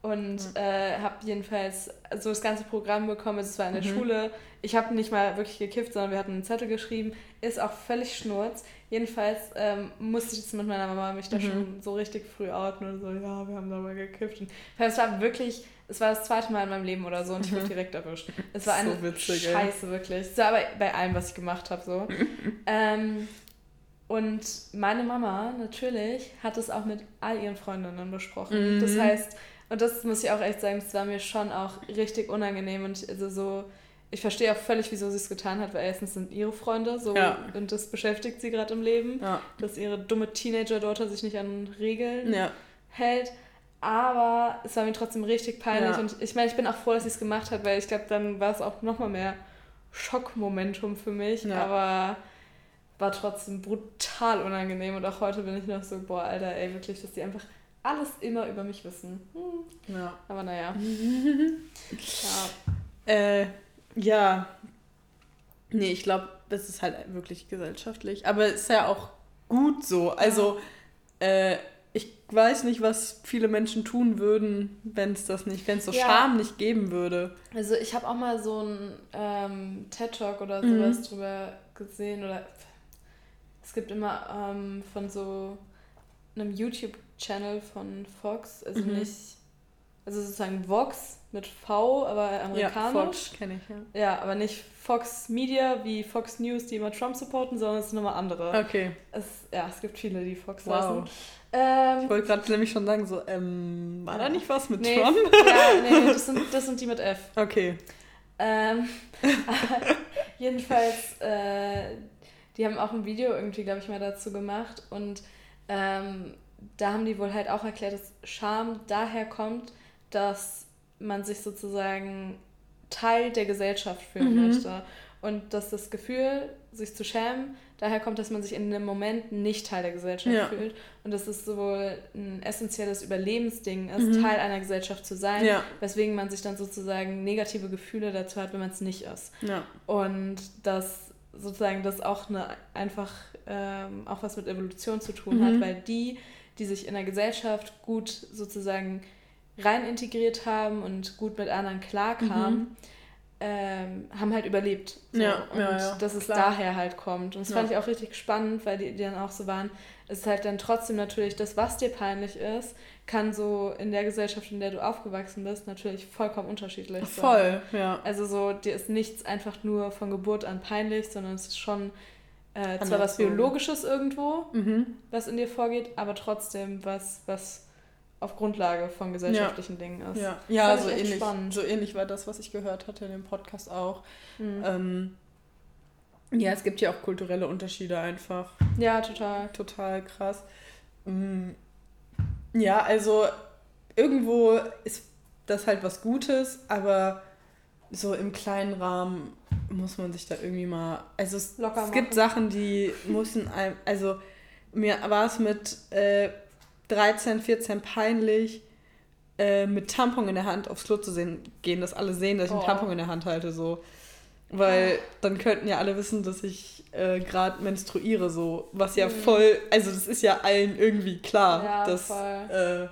B: Und mhm. äh, habe jedenfalls so das ganze Programm bekommen. Es war in der mhm. Schule. Ich habe nicht mal wirklich gekifft, sondern wir hatten einen Zettel geschrieben. Ist auch völlig schnurz. Jedenfalls ähm, musste ich jetzt mit meiner Mama mich da mhm. schon so richtig früh outen und so, ja, wir haben da mal gekifft. Und es war wirklich, es war das zweite Mal in meinem Leben oder so und ich wurde mhm. direkt erwischt. Es war eine so witzig, Scheiße, ey. wirklich. Es war aber bei allem, was ich gemacht habe, so. [LAUGHS] ähm, und meine Mama natürlich hat es auch mit all ihren Freundinnen besprochen. Mhm. Das heißt, und das muss ich auch echt sagen, es war mir schon auch richtig unangenehm und also so, ich verstehe auch völlig, wieso sie es getan hat, weil erstens sind ihre Freunde so ja. und das beschäftigt sie gerade im Leben, ja. dass ihre dumme Teenager-Daughter sich nicht an Regeln ja. hält. Aber es war mir trotzdem richtig peinlich und ich meine, ich bin auch froh, dass sie es gemacht hat, weil ich glaube, dann war es auch nochmal mehr Schockmomentum für mich. Aber war trotzdem brutal unangenehm und auch heute bin ich noch so, boah, Alter, ey, wirklich, dass die einfach alles immer über mich wissen. Hm. Ja. Aber naja. [LAUGHS]
A: ja. Äh, ja. Nee, ich glaube, das ist halt wirklich gesellschaftlich. Aber es ist ja auch gut so. Also, ja. äh, ich weiß nicht, was viele Menschen tun würden, wenn es das nicht, wenn es so ja. Scham nicht geben würde.
B: Also ich habe auch mal so einen ähm, TED-Talk oder sowas mhm. drüber gesehen oder es gibt immer ähm, von so einem YouTube-Channel von Fox, also mhm. nicht, also sozusagen Vox mit V, aber amerikanisch. Ja, Fox kenne ich, ja. Ja, aber nicht Fox Media wie Fox News, die immer Trump supporten, sondern es sind nochmal andere. Okay. Es, ja, es gibt viele, die Fox wow. heißen.
A: Ähm, ich wollte gerade nämlich schon sagen, so, ähm, war da nicht was mit
B: nee,
A: Trump?
B: Ja, nee, das sind, das sind die mit F.
A: Okay.
B: Ähm, [LAUGHS] jedenfalls, äh, die haben auch ein Video irgendwie, glaube ich, mal dazu gemacht und ähm, da haben die wohl halt auch erklärt, dass Scham daher kommt, dass man sich sozusagen Teil der Gesellschaft fühlen mhm. möchte. Und dass das Gefühl, sich zu schämen, daher kommt, dass man sich in einem Moment nicht Teil der Gesellschaft ja. fühlt. Und dass es sowohl ein essentielles Überlebensding ist, mhm. Teil einer Gesellschaft zu sein, ja. weswegen man sich dann sozusagen negative Gefühle dazu hat, wenn man es nicht ist. Ja. Und dass sozusagen das auch eine, einfach ähm, auch was mit Evolution zu tun mhm. hat, weil die, die sich in der Gesellschaft gut sozusagen rein integriert haben und gut mit anderen klarkamen, mhm. Ähm, haben halt überlebt. So. Ja, und ja, ja, dass es klar. daher halt kommt. Und das fand ich auch richtig spannend, weil die, die dann auch so waren, es ist halt dann trotzdem natürlich das, was dir peinlich ist, kann so in der Gesellschaft, in der du aufgewachsen bist, natürlich vollkommen unterschiedlich sein. Voll, ja. Also so, dir ist nichts einfach nur von Geburt an peinlich, sondern es ist schon äh, zwar was Biologisches irgendwo, mhm. was in dir vorgeht, aber trotzdem was, was auf Grundlage von gesellschaftlichen ja. Dingen ist.
A: Ja, ja so, ähnlich, so ähnlich war das, was ich gehört hatte in dem Podcast auch. Mhm. Ähm, ja, es gibt ja auch kulturelle Unterschiede einfach.
B: Ja, total.
A: Total krass. Mhm. Ja, also irgendwo ist das halt was Gutes, aber so im kleinen Rahmen muss man sich da irgendwie mal. Also es, es gibt Sachen, die [LAUGHS] müssen einem. Also mir war es mit äh, 13, 14 peinlich, äh, mit Tampon in der Hand aufs Klo zu sehen, gehen, dass alle sehen, dass ich oh. einen Tampon in der Hand halte. So. Weil dann könnten ja alle wissen, dass ich äh, gerade menstruiere, so. Was ja mhm. voll, also das ist ja allen irgendwie klar, ja, dass äh,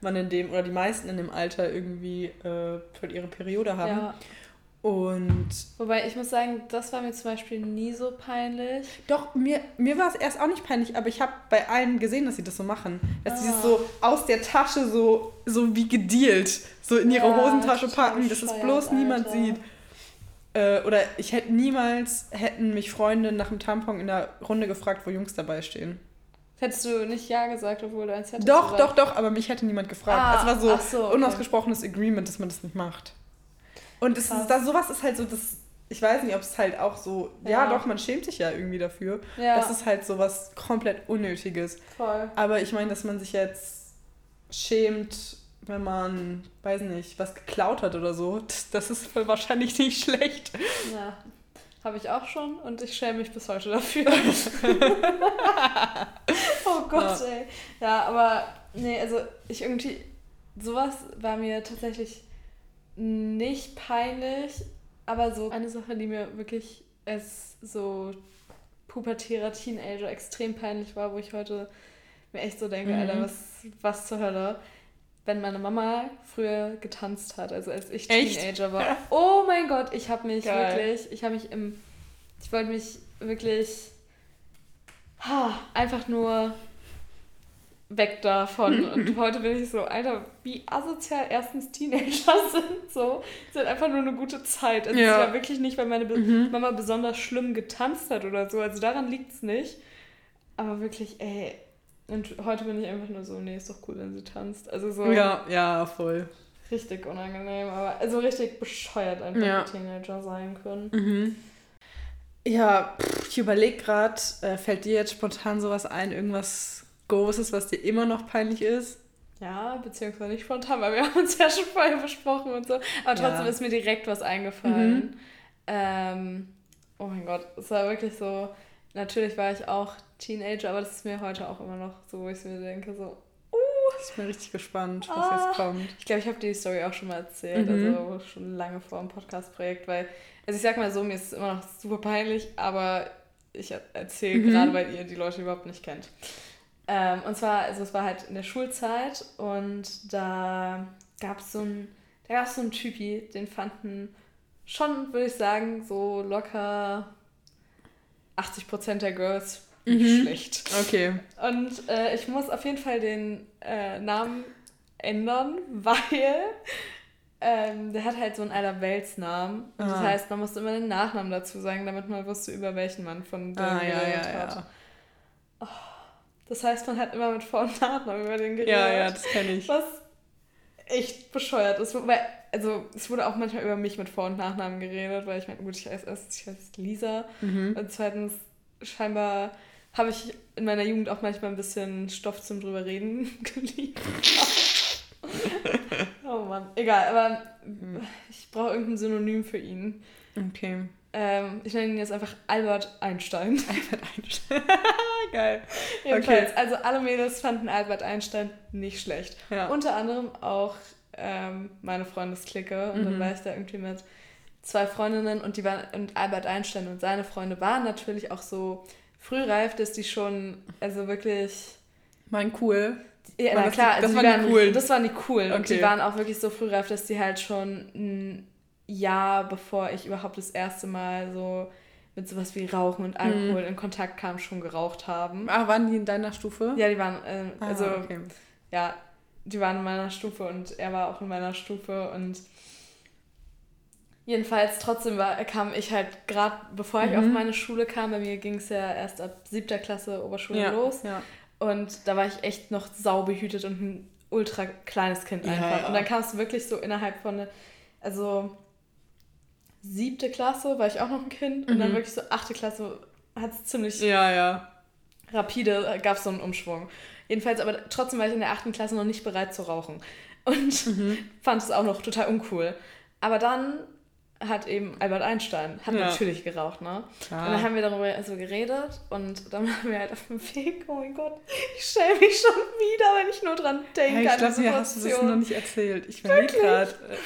A: man in dem, oder die meisten in dem Alter irgendwie äh, ihre Periode haben. Ja. Und.
B: Wobei ich muss sagen, das war mir zum Beispiel nie so peinlich.
A: Doch, mir, mir war es erst auch nicht peinlich, aber ich habe bei allen gesehen, dass sie das so machen. Dass ah. sie es so aus der Tasche so, so wie gedealt, so in ihre ja, Hosentasche packen, dass es bloß Alter. niemand sieht. Äh, oder ich hätte niemals, hätten mich Freunde nach dem Tampon in der Runde gefragt, wo Jungs dabei stehen.
B: Hättest du nicht Ja gesagt, obwohl du eins hättest?
A: Doch, doch, doch, aber mich hätte niemand gefragt. Ah, es war so, so okay. unausgesprochenes Agreement, dass man das nicht macht. Und das ist, das, sowas ist halt so, das, ich weiß nicht, ob es halt auch so, ja. ja. doch, man schämt sich ja irgendwie dafür. Ja. Das ist halt so was komplett Unnötiges. Voll. Aber ich meine, dass man sich jetzt schämt, wenn man, weiß nicht, was geklaut hat oder so, das, [LAUGHS] das ist wahrscheinlich nicht schlecht.
B: Ja, habe ich auch schon und ich schäme mich bis heute dafür. [LAUGHS] oh Gott, ja. ey. Ja, aber nee, also ich irgendwie, sowas war mir tatsächlich nicht peinlich, aber so eine Sache, die mir wirklich als so pubertärer Teenager extrem peinlich war, wo ich heute mir echt so denke, mhm. Alter, was, was zur Hölle. Wenn meine Mama früher getanzt hat, also als ich echt? Teenager war. [LAUGHS] Oh mein Gott, ich habe mich Geil. wirklich, ich habe mich im, ich wollte mich wirklich ha, einfach nur weg davon. [LAUGHS] Und heute bin ich so, Alter, wie asozial erstens Teenager [LAUGHS] sind. So, sind einfach nur eine gute Zeit. Also ja. es war wirklich nicht, weil meine Be mhm. Mama besonders schlimm getanzt hat oder so. Also daran liegt es nicht. Aber wirklich, ey. Und heute bin ich einfach nur so, nee, ist doch cool, wenn sie tanzt. Also so.
A: Ja, ja, voll.
B: Richtig unangenehm, aber also richtig bescheuert einfach ja. Teenager sein können.
A: Mhm. Ja, pff, ich überlege gerade, äh, fällt dir jetzt spontan sowas ein, irgendwas Großes, was dir immer noch peinlich ist?
B: Ja, beziehungsweise nicht spontan, weil wir [LAUGHS] haben uns ja schon vorher besprochen und so. Aber trotzdem ja. ist mir direkt was eingefallen. Mhm. Ähm, oh mein Gott, es war wirklich so. Natürlich war ich auch Teenager, aber das ist mir heute auch immer noch so, wo ich mir denke, so, uh.
A: Ich bin richtig gespannt, was ah, jetzt kommt.
B: Ich glaube, ich habe die Story auch schon mal erzählt, mhm. also schon lange vor dem Podcast-Projekt, weil, also ich sag mal so, mir ist es immer noch super peinlich, aber ich erzähle mhm. gerade, weil ihr die Leute überhaupt nicht kennt. Ähm, und zwar, also es war halt in der Schulzeit und da gab es so ein, da gab es so einen Typi, den fanden schon, würde ich sagen, so locker 80% der Girls mhm. schlecht. Okay. Und äh, ich muss auf jeden Fall den äh, Namen ändern, [LAUGHS] weil ähm, der hat halt so einen Allerweltsnamen. Ah. Das heißt, man musste immer den Nachnamen dazu sagen, damit man wusste, über welchen man von dem ah, ja, ja, hat. Ja. Oh. Das heißt, man hat immer mit Vor- und Nachnamen über den geredet. Ja, ja, das kenne ich. Was echt bescheuert ist. Weil, also, es wurde auch manchmal über mich mit Vor- und Nachnamen geredet, weil ich meine, gut, ich heiße erstens, ich heiße Lisa. Mhm. Und zweitens, scheinbar habe ich in meiner Jugend auch manchmal ein bisschen Stoff zum drüber reden [LAUGHS] geliefert. [LAUGHS] oh Mann, egal, aber mhm. ich brauche irgendein Synonym für ihn. Okay. Ähm, ich nenne ihn jetzt einfach Albert Einstein. [LAUGHS] Albert Einstein. [LAUGHS] Geil. Jedenfalls, okay. also alle Mädels fanden Albert Einstein nicht schlecht. Ja. Unter anderem auch ähm, meine Freundesklicke. Und mhm. dann war ich da irgendwie mit zwei Freundinnen und die waren und Albert Einstein und seine Freunde waren natürlich auch so frühreif, dass die schon, also wirklich.
A: Mein cool. Ja, na klar,
B: das, also waren die cool. Das waren die cool. Okay. Und die waren auch wirklich so frühreif, dass die halt schon Jahr, bevor ich überhaupt das erste Mal so mit sowas wie Rauchen und Alkohol mhm. in Kontakt kam, schon geraucht haben.
A: Ah, waren die in deiner Stufe?
B: Ja, die waren, äh, ah, also, okay. ja, die waren in meiner Stufe und er war auch in meiner Stufe und jedenfalls trotzdem war, kam ich halt gerade, bevor ich mhm. auf meine Schule kam, bei mir ging es ja erst ab siebter Klasse Oberschule ja, los ja. und da war ich echt noch saubehütet und ein ultra kleines Kind einfach. Ja, und dann kam es wirklich so innerhalb von, also siebte Klasse war ich auch noch ein Kind mhm. und dann mhm. wirklich so achte Klasse hat es ziemlich ja, ja. rapide, äh, gab es so einen Umschwung. Jedenfalls, aber trotzdem war ich in der achten Klasse noch nicht bereit zu rauchen und mhm. [LAUGHS] fand es auch noch total uncool. Aber dann hat eben Albert Einstein, hat ja. natürlich geraucht, ne? Klar. Und dann haben wir darüber also geredet und dann [LAUGHS] waren wir halt auf dem Weg, oh mein Gott, ich stelle mich schon wieder, wenn ich nur dran denke. Ja, ich glaube, mir
A: hast du das noch nicht erzählt. Ich bin gerade. Äh,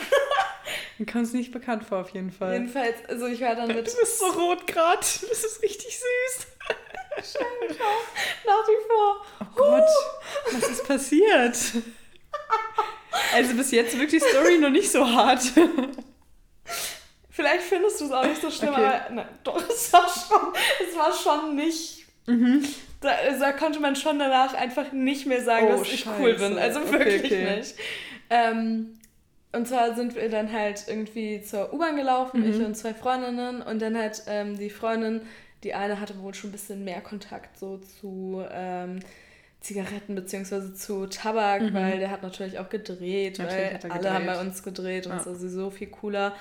A: [LAUGHS] mir kommt es nicht bekannt vor, auf jeden Fall.
B: Jedenfalls, also ich war dann mit.
A: Du bist so rot gerade, das ist richtig süß. [LAUGHS]
B: Scheinbar, nach wie vor.
A: Oh Gott, was ist passiert? Also bis jetzt wirklich Story noch nicht so hart.
B: Vielleicht findest du es auch nicht so schlimm, okay. aber ne, doch, es war schon, es war schon nicht. Mhm. Da, da, konnte man schon danach einfach nicht mehr sagen, oh, dass ich Scheiße. cool bin. Also okay, wirklich okay. nicht. Ähm, und zwar sind wir dann halt irgendwie zur U-Bahn gelaufen, mhm. ich und zwei Freundinnen. Und dann hat ähm, die Freundin, die eine hatte wohl schon ein bisschen mehr Kontakt so zu ähm, Zigaretten bzw. zu Tabak, mhm. weil der hat natürlich auch gedreht, natürlich weil alle haben bei uns gedreht und ja. es ist sowieso viel cooler.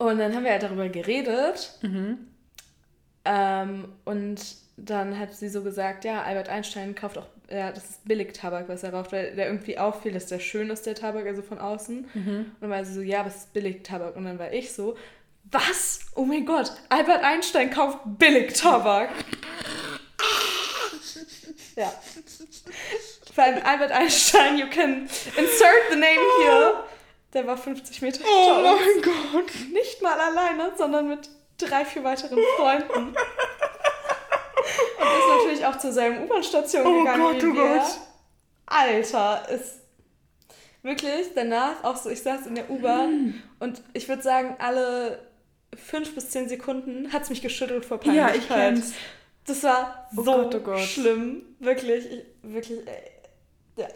B: Und dann haben wir halt darüber geredet. Mhm. Ähm, und dann hat sie so gesagt, ja, Albert Einstein kauft auch, ja, das ist Billig-Tabak, was er raucht, weil der irgendwie auffiel, dass der schön ist, der Tabak, also von außen. Mhm. Und dann war sie so, ja, was ist Billig-Tabak? Und dann war ich so, was? Oh mein Gott, Albert Einstein kauft Billig-Tabak. ja. Vor allem Albert Einstein, you can insert the name here. Der war 50 Meter
A: Oh Tall. mein Gott.
B: Nicht mal alleine, sondern mit drei, vier weiteren Freunden. Und ist natürlich auch zur selben U-Bahn-Station oh gegangen. Gott, wie oh wir. Gott. Alter, ist wirklich danach auch so, ich saß in der U-Bahn mm. und ich würde sagen, alle fünf bis zehn Sekunden hat es mich geschüttelt vor Peinlichkeit. Ja, ich kenn's. Das war oh so Gott, oh schlimm. Wirklich, ich, wirklich, ey. Ja.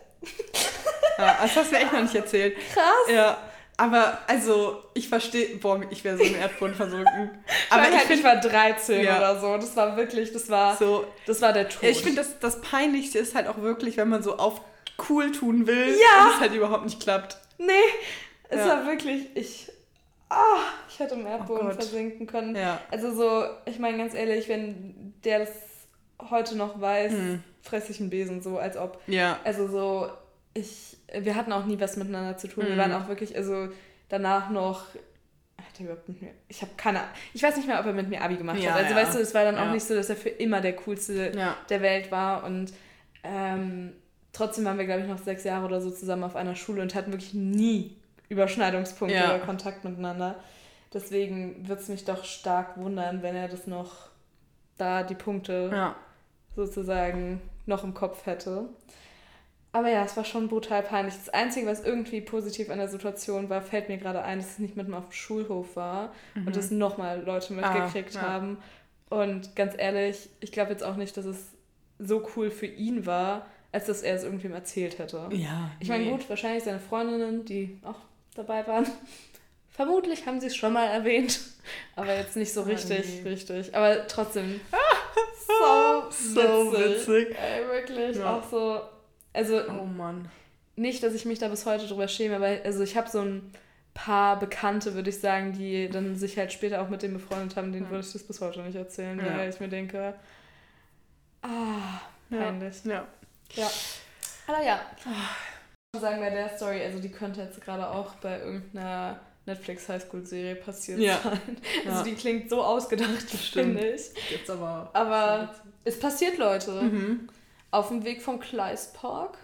A: Ja, das hast du mir echt noch nicht erzählt.
B: Krass.
A: Ja. Aber, also, ich verstehe, boah, ich wäre so im Erdboden versunken. [LAUGHS]
B: Aber ich, halt, ich war 13 ja. oder so. Das war wirklich, das war, so, das war der Tod.
A: Ich finde, das, das Peinlichste ist halt auch wirklich, wenn man so auf cool tun will ja. und es halt überhaupt nicht klappt.
B: Nee, es ja. war wirklich, ich, oh, ich hätte im Erdboden oh versinken können. Ja. Also so, ich meine ganz ehrlich, wenn der das heute noch weiß, hm. fresse ich einen Besen so, als ob. Ja. Also so, ich, wir hatten auch nie was miteinander zu tun. Mhm. Wir waren auch wirklich, also danach noch, hat er überhaupt mit mir, ich habe keine ich weiß nicht mehr, ob er mit mir Abi gemacht ja, hat. Also ja. weißt du, es war dann auch nicht so, dass er für immer der coolste der Welt war und ähm, trotzdem waren wir, glaube ich, noch sechs Jahre oder so zusammen auf einer Schule und hatten wirklich nie Überschneidungspunkte oder Kontakt miteinander. Deswegen würde es mich doch stark wundern, wenn er das noch da die Punkte sozusagen noch im Kopf hätte. Aber ja, es war schon brutal peinlich. Das Einzige, was irgendwie positiv an der Situation war, fällt mir gerade ein, dass es nicht mitten auf dem Schulhof war mhm. und dass nochmal Leute mitgekriegt ah, ja. haben. Und ganz ehrlich, ich glaube jetzt auch nicht, dass es so cool für ihn war, als dass er es irgendwem erzählt hätte. Ja. Ich meine, nee. gut, wahrscheinlich seine Freundinnen, die auch dabei waren, vermutlich haben sie es schon mal erwähnt, aber jetzt nicht so richtig, oh, nee. richtig. Aber trotzdem, [LAUGHS] so, so witzig. witzig. Ey, wirklich, ja. auch so also,
A: oh Mann.
B: Nicht, dass ich mich da bis heute drüber schäme, aber also ich habe so ein paar Bekannte, würde ich sagen, die dann sich halt später auch mit dem befreundet haben, denen ja. würde ich das bis heute nicht erzählen, ja. weil ich mir denke, ah, peinlich.
A: Ja.
B: Ja. Aber ja. Ich sagen bei der Story, also die könnte jetzt gerade auch bei irgendeiner Netflix Highschool-Serie passiert ja. sein. [LAUGHS] Also ja. die klingt so ausgedacht, finde ich.
A: Jetzt aber.
B: Aber es passiert, Leute. Mhm auf dem Weg vom Kleistpark.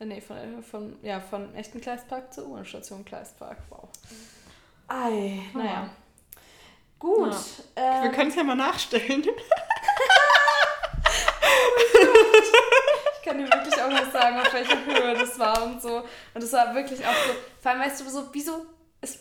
B: Äh, nee, von, äh, von, ja, von echten Kleistpark zur U-Bahn-Station Kleistpark. Wow. Ei, naja. Gut.
A: Ja. Ähm, Wir können es ja mal nachstellen. [LAUGHS]
B: ich kann dir wirklich auch nicht sagen, auf welcher Höhe das war und so. Und es war wirklich auch so, vor allem weißt du so, wieso, es,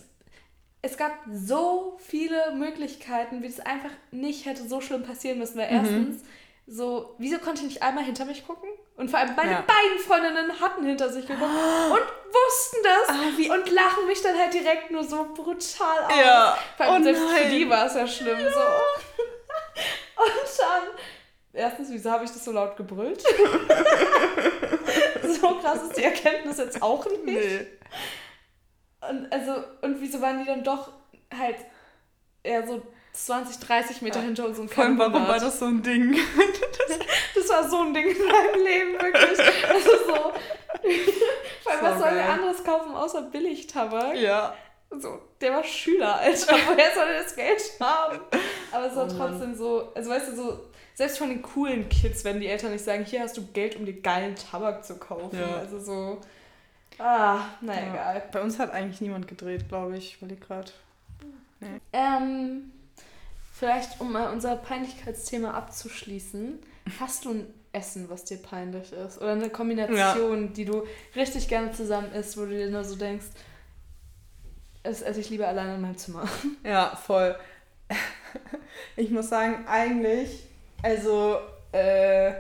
B: es gab so viele Möglichkeiten, wie es einfach nicht hätte so schlimm passieren müssen. Weil mhm. erstens, so, wieso konnte ich nicht einmal hinter mich gucken? Und vor allem meine ja. beiden Freundinnen hatten hinter sich geguckt und wussten das ah, und lachen mich dann halt direkt nur so brutal aus. Ja. Vor allem oh selbst nein. für die war es ja schlimm. Ja. So. [LAUGHS] Und dann, erstens, wieso habe ich das so laut gebrüllt? [LAUGHS] so krass ist die Erkenntnis jetzt auch nicht. Nee. Und, also, und wieso waren die dann doch halt eher so 20, 30 Meter ja. hinter uns und
A: kein Warum war das so ein Ding? [LAUGHS]
B: das, das, war so ein Ding in meinem Leben, wirklich. Also so. [LAUGHS] Weil so was soll er anderes kaufen außer Billigtabak? Ja. So, der war Schüler, Alter. [LAUGHS] Woher soll er das Geld haben? Aber es war oh trotzdem so, also weißt du, so, selbst von den coolen Kids, wenn die Eltern nicht sagen, hier hast du Geld, um dir geilen Tabak zu kaufen. Ja. Also so. Ah, naja, ja. egal.
A: Bei uns hat eigentlich niemand gedreht, glaube ich, weil ich gerade.
B: Nee. Ähm, Vielleicht, um mal unser Peinlichkeitsthema abzuschließen, hast du ein Essen, was dir peinlich ist? Oder eine Kombination, ja. die du richtig gerne zusammen isst, wo du dir nur so denkst, das esse ich lieber alleine in meinem Zimmer. [LAUGHS]
A: Ja, voll. Ich muss sagen, eigentlich, also, äh,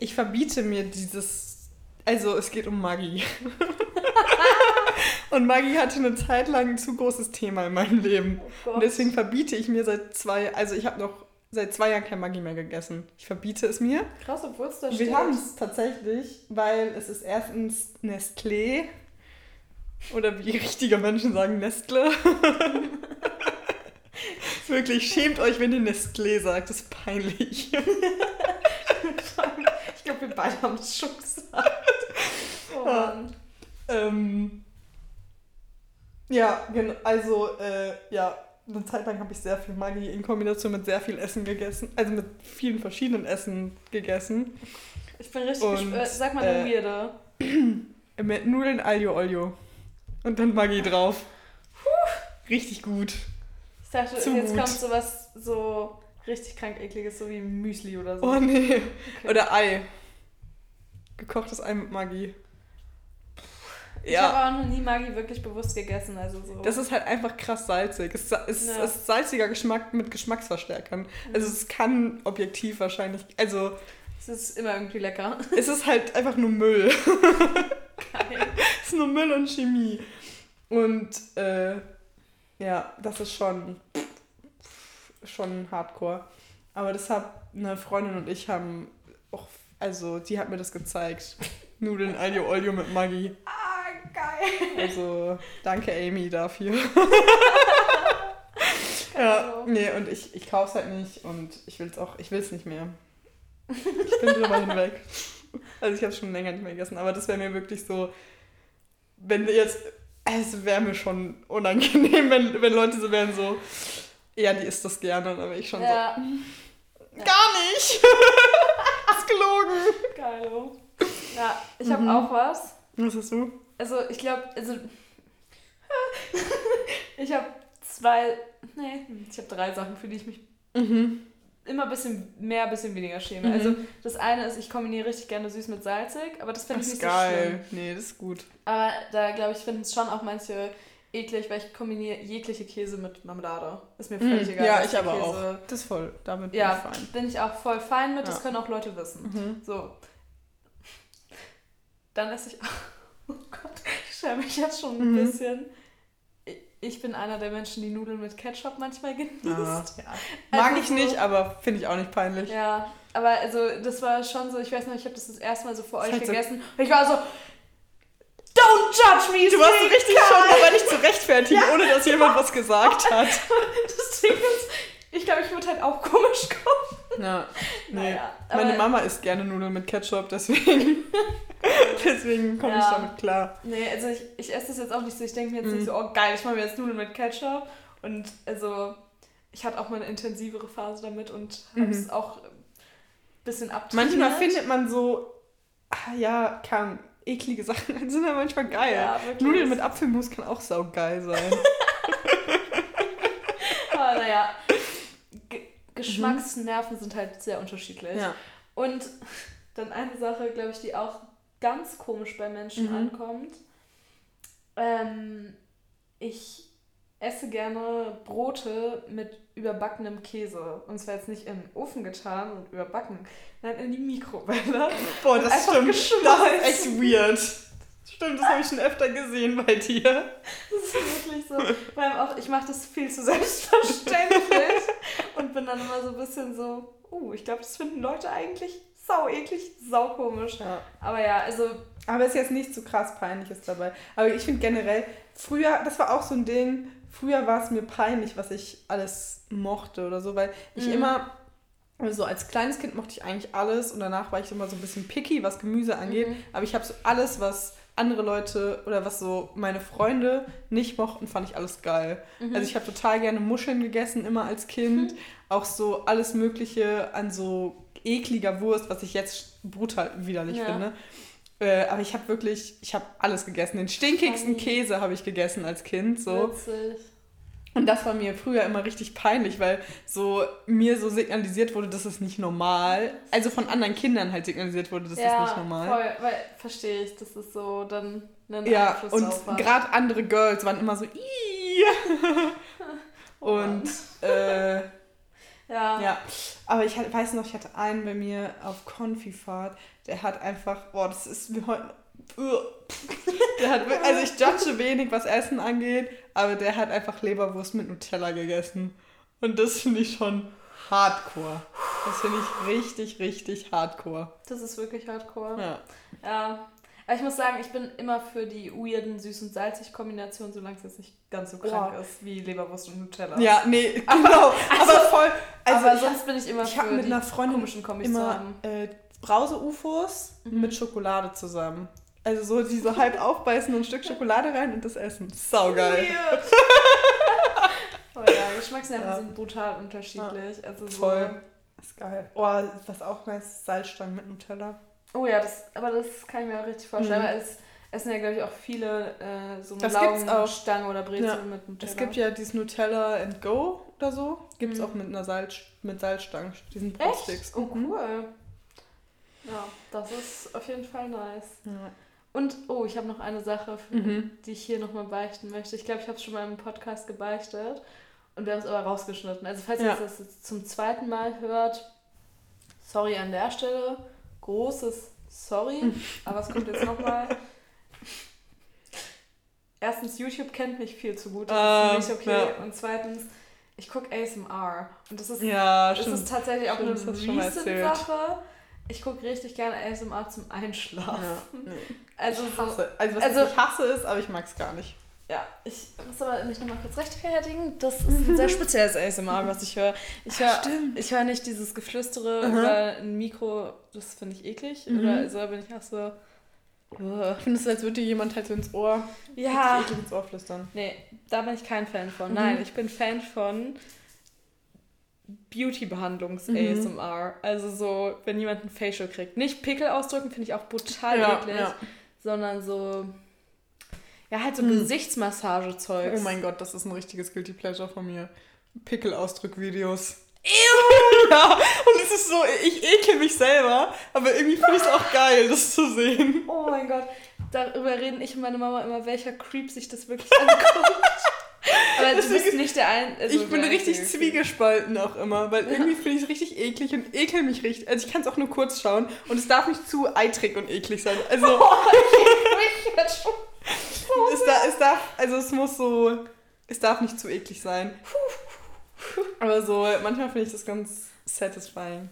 A: ich verbiete mir dieses, also es geht um Maggi. [LAUGHS] Und Maggi hatte eine Zeit lang ein zu großes Thema in meinem Leben. Oh und deswegen verbiete ich mir seit zwei, also ich habe noch seit zwei Jahren kein Maggi mehr gegessen. Ich verbiete es mir.
B: Krass, obwohl es da
A: steht. Wir haben es tatsächlich, weil es ist erstens Nestlé. Oder wie richtige Menschen sagen, Nestle. [LAUGHS] Wirklich, schämt euch, wenn ihr Nestlé sagt. Das ist peinlich. ich
B: glaube, wir beide haben es schon gesagt. Oh Mann.
A: Ähm, ja, genau. Also, äh, ja, eine Zeit lang habe ich sehr viel Maggi in Kombination mit sehr viel Essen gegessen. Also mit vielen verschiedenen Essen gegessen.
B: Ich bin richtig Und, gespannt. Sag mal eine äh, weirde. [CLEARS THROAT]
A: Mit Nudeln Aglio Olio. Und dann Maggi drauf. Puh. Richtig gut.
B: Ich dachte, Zu jetzt gut. kommt sowas so richtig krank ekliges, so wie Müsli oder so.
A: Oh nee. Okay. Oder Ei. Gekochtes Ei mit Maggi.
B: Ich habe auch noch nie Maggi wirklich bewusst gegessen. Also so.
A: Das ist halt einfach krass salzig. Es ist, ja. ist salziger Geschmack mit Geschmacksverstärkern. Mhm. Also es kann objektiv wahrscheinlich. Also.
B: Es ist immer irgendwie lecker. [LAUGHS]
A: Es ist halt einfach nur Müll. [LAUGHS] Geil. es ist nur Müll und Chemie. Und äh, ja, das ist schon, schon hardcore. Aber deshalb, eine Freundin und ich haben auch, also die hat mir das gezeigt. Nudeln Aglio Olio mit Maggi.
B: Ah, Geil.
A: Also danke Amy dafür. [LAUGHS] ja, nee, und ich, ich kaufe es halt nicht und ich will es auch, ich will es nicht mehr. Ich bin drüber hinweg. Also ich habe es schon länger nicht mehr gegessen, aber das wäre mir wirklich so, wenn jetzt, es wäre mir schon unangenehm, wenn, wenn Leute so wären so, ja, die isst das gerne, dann wäre ich schon ja. so, gar nicht. das [LAUGHS] ist gelogen.
B: Geil. Ja, ich habe mhm. auch was.
A: Was hast du?
B: also ich glaube, also [LAUGHS] ich habe zwei, nee, ich habe drei Sachen, für die ich mich mhm. immer ein bisschen mehr, ein bisschen weniger schäme. Mhm. Also das eine ist, ich kombiniere richtig gerne süß mit salzig, aber das finde ich nicht geil. so schlimm.
A: Nee, das ist gut.
B: Aber da glaube ich, finden es schon auch manche eklig, weil ich kombiniere jegliche Käse mit Marmelade. Ist mir völlig mhm. egal.
A: Ja, ich aber Käse. auch. Das ist voll, damit
B: bin ja, ich fein. bin ich auch voll fein mit, ja. das können auch Leute wissen. Mhm. So. Dann esse ich auch [LAUGHS] Oh Gott, ich schäme mich jetzt schon ein mhm. bisschen. Ich bin einer der Menschen, die Nudeln mit Ketchup manchmal genießt. Ah, ja.
A: Mag also ich nicht, aber finde ich auch nicht peinlich.
B: Ja, aber also das war schon so, ich weiß noch, ich habe das das erste Mal so vor euch halt gegessen. So und ich war so, Don't judge me!
A: Du warst so richtig schon, aber nicht zu rechtfertigen, [LAUGHS] ja. ohne dass jemand was gesagt [LAUGHS] hat.
B: das Ding ist, ich glaube, ich würde halt auch komisch kommen.
A: Ja, [LAUGHS] nee. Naja, Meine Mama isst gerne Nudeln mit Ketchup, deswegen. [LAUGHS] Deswegen komme ja. ich damit klar.
B: Nee, also ich, ich esse das jetzt auch nicht so. Ich denke mir jetzt mhm. nicht so, oh geil, ich mache mir jetzt Nudeln mit Ketchup. Und also ich hatte auch mal eine intensivere Phase damit und habe es mhm. auch ein bisschen abtrainiert.
A: Manchmal findet man so, ah, ja, kann eklige Sachen [LAUGHS] sind ja manchmal geil. Ja, Nudeln mit Apfelmus kann auch saugeil sein.
B: Aber naja, G Geschmacksnerven mhm. sind halt sehr unterschiedlich. Ja. Und [LAUGHS] dann eine Sache, glaube ich, die auch ganz komisch bei Menschen mhm. ankommt. Ähm, ich esse gerne Brote mit überbackenem Käse. Und zwar jetzt nicht in den Ofen getan und überbacken, sondern in die Mikrowelle. Boah, das stimmt. Das
A: ist echt weird. Stimmt, das habe ich schon öfter gesehen bei dir.
B: Das ist wirklich so. Vor allem auch, ich mache das viel zu selbstverständlich und bin dann immer so ein bisschen so, uh, ich glaube, das finden Leute eigentlich sau eklig, sau komisch. Ja. Aber ja, also.
A: Aber es ist jetzt nicht so krass Peinliches dabei. Aber ich finde generell, früher, das war auch so ein Ding, früher war es mir peinlich, was ich alles mochte oder so, weil ich mhm. immer, also als kleines Kind mochte ich eigentlich alles und danach war ich immer so ein bisschen picky, was Gemüse angeht. Mhm. Aber ich habe so alles, was andere Leute oder was so meine Freunde nicht mochten, fand ich alles geil. Mhm. Also ich habe total gerne Muscheln gegessen, immer als Kind. Mhm. [LAUGHS] Auch so alles Mögliche an so ekliger Wurst, was ich jetzt brutal widerlich ja. finde. Äh, aber ich habe wirklich, ich habe alles gegessen. Den stinkigsten Käse habe ich gegessen als Kind. So. Witzig. Und das war mir früher immer richtig peinlich, weil so mir so signalisiert wurde, das ist nicht normal. Also von anderen Kindern halt signalisiert wurde, das ja, ist nicht normal.
B: Voll, weil verstehe ich, das ist so dann
A: einen ja, Einfluss und gerade andere Girls waren immer so [LAUGHS] und äh, [LAUGHS] ja. ja. Aber ich weiß noch, ich hatte einen bei mir auf Konfifahrt, der hat einfach, boah, das ist mir heute [LAUGHS] der hat, also ich judge wenig, was Essen angeht, aber der hat einfach Leberwurst mit Nutella gegessen. Und das finde ich schon hardcore. Das finde ich richtig, richtig hardcore.
B: Das ist wirklich hardcore. Ja. Ja. Aber ich muss sagen, ich bin immer für die weirden süß- und salzig Kombination, solange es jetzt nicht ganz so krank oh. ist wie Leberwurst und Nutella. Ja, nee, genau. also, aber voll. Also aber sonst bin ich immer
A: ich für mit einer Freundin komischen Kombis immer, äh, Brause-UFOs mhm. mit Schokolade zusammen. Also so die so halb aufbeißen und ein Stück Schokolade rein und das essen. Saugeil. [LAUGHS]
B: oh ja, Geschmacksnerven ja. sind brutal unterschiedlich. Ja. Also so Voll.
A: Ist geil. Oh, was auch nice, Salzstangen mit Nutella.
B: Oh ja, das, aber das kann ich mir auch richtig vorstellen. Mhm. Es essen ja, glaube ich, auch viele äh, so eine Laugenstange
A: oder Brezel ja. mit Nutella. Es gibt ja dieses Nutella and Go oder so. Gibt es mhm. auch mit einer Salz, mit Salzstangen, diesen Brotsticks.
B: Oh, mhm. cool. Ja, das ist auf jeden Fall nice. Ja. Und, oh, ich habe noch eine Sache, mhm. die ich hier nochmal beichten möchte. Ich glaube, ich habe es schon mal im Podcast gebeichtet und wir haben es aber rausgeschnitten. Also, falls ja. ihr das jetzt zum zweiten Mal hört, sorry an der Stelle. Großes Sorry. [LAUGHS] aber es kommt jetzt nochmal. Erstens, YouTube kennt mich viel zu gut. Das uh, ist nicht okay. Ja. Und zweitens, ich gucke ASMR. Und das ist, ja, das ist tatsächlich auch stimmt, eine Recent-Sache ich gucke richtig gerne ASMR zum Einschlafen. Ja, nee.
A: Also, ich hasse. Also, was also, ich hasse ist, aber ich mag es gar nicht.
B: Ja, ich muss aber mich nochmal kurz rechtfertigen. Das ist ein sehr [LAUGHS] spezielles ASMR, was ich höre. Ich höre ich hör nicht dieses Geflüstere mhm. über ein Mikro, das finde ich eklig. Mhm. Oder so bin ich auch so.
A: Ich finde es, als würde dir jemand halt so ins Ohr, ja. ins
B: Ohr flüstern. Nee, da bin ich kein Fan von. Mhm. Nein, ich bin Fan von Beauty-Behandlungs-ASMR. Mhm. Also so, wenn jemand ein Facial kriegt. Nicht Pickel ausdrücken, finde ich auch brutal ja, eklig, ja. sondern so, ja, halt so mhm. Gesichtsmassage-Zeug.
A: Oh mein Gott, das ist ein richtiges Guilty Pleasure von mir. Pickel-Ausdrück-Videos. Ew! [LAUGHS] ja, und es ist so, ich ekel mich selber, aber irgendwie finde ich es auch geil, das zu sehen.
B: Oh mein Gott, darüber reden ich und meine Mama immer, welcher Creep sich das wirklich anguckt. [LAUGHS] Aber du bist nicht der Ein
A: also Ich bin richtig zwiegespalten auch immer, weil irgendwie finde ich es richtig eklig und ekel mich richtig. Also ich kann es auch nur kurz schauen und es darf nicht zu eitrig und eklig sein. Also [LAUGHS] oh, ich jetzt schon es, da, es darf, also es muss so, es darf nicht zu eklig sein. Aber so, manchmal finde ich das ganz satisfying.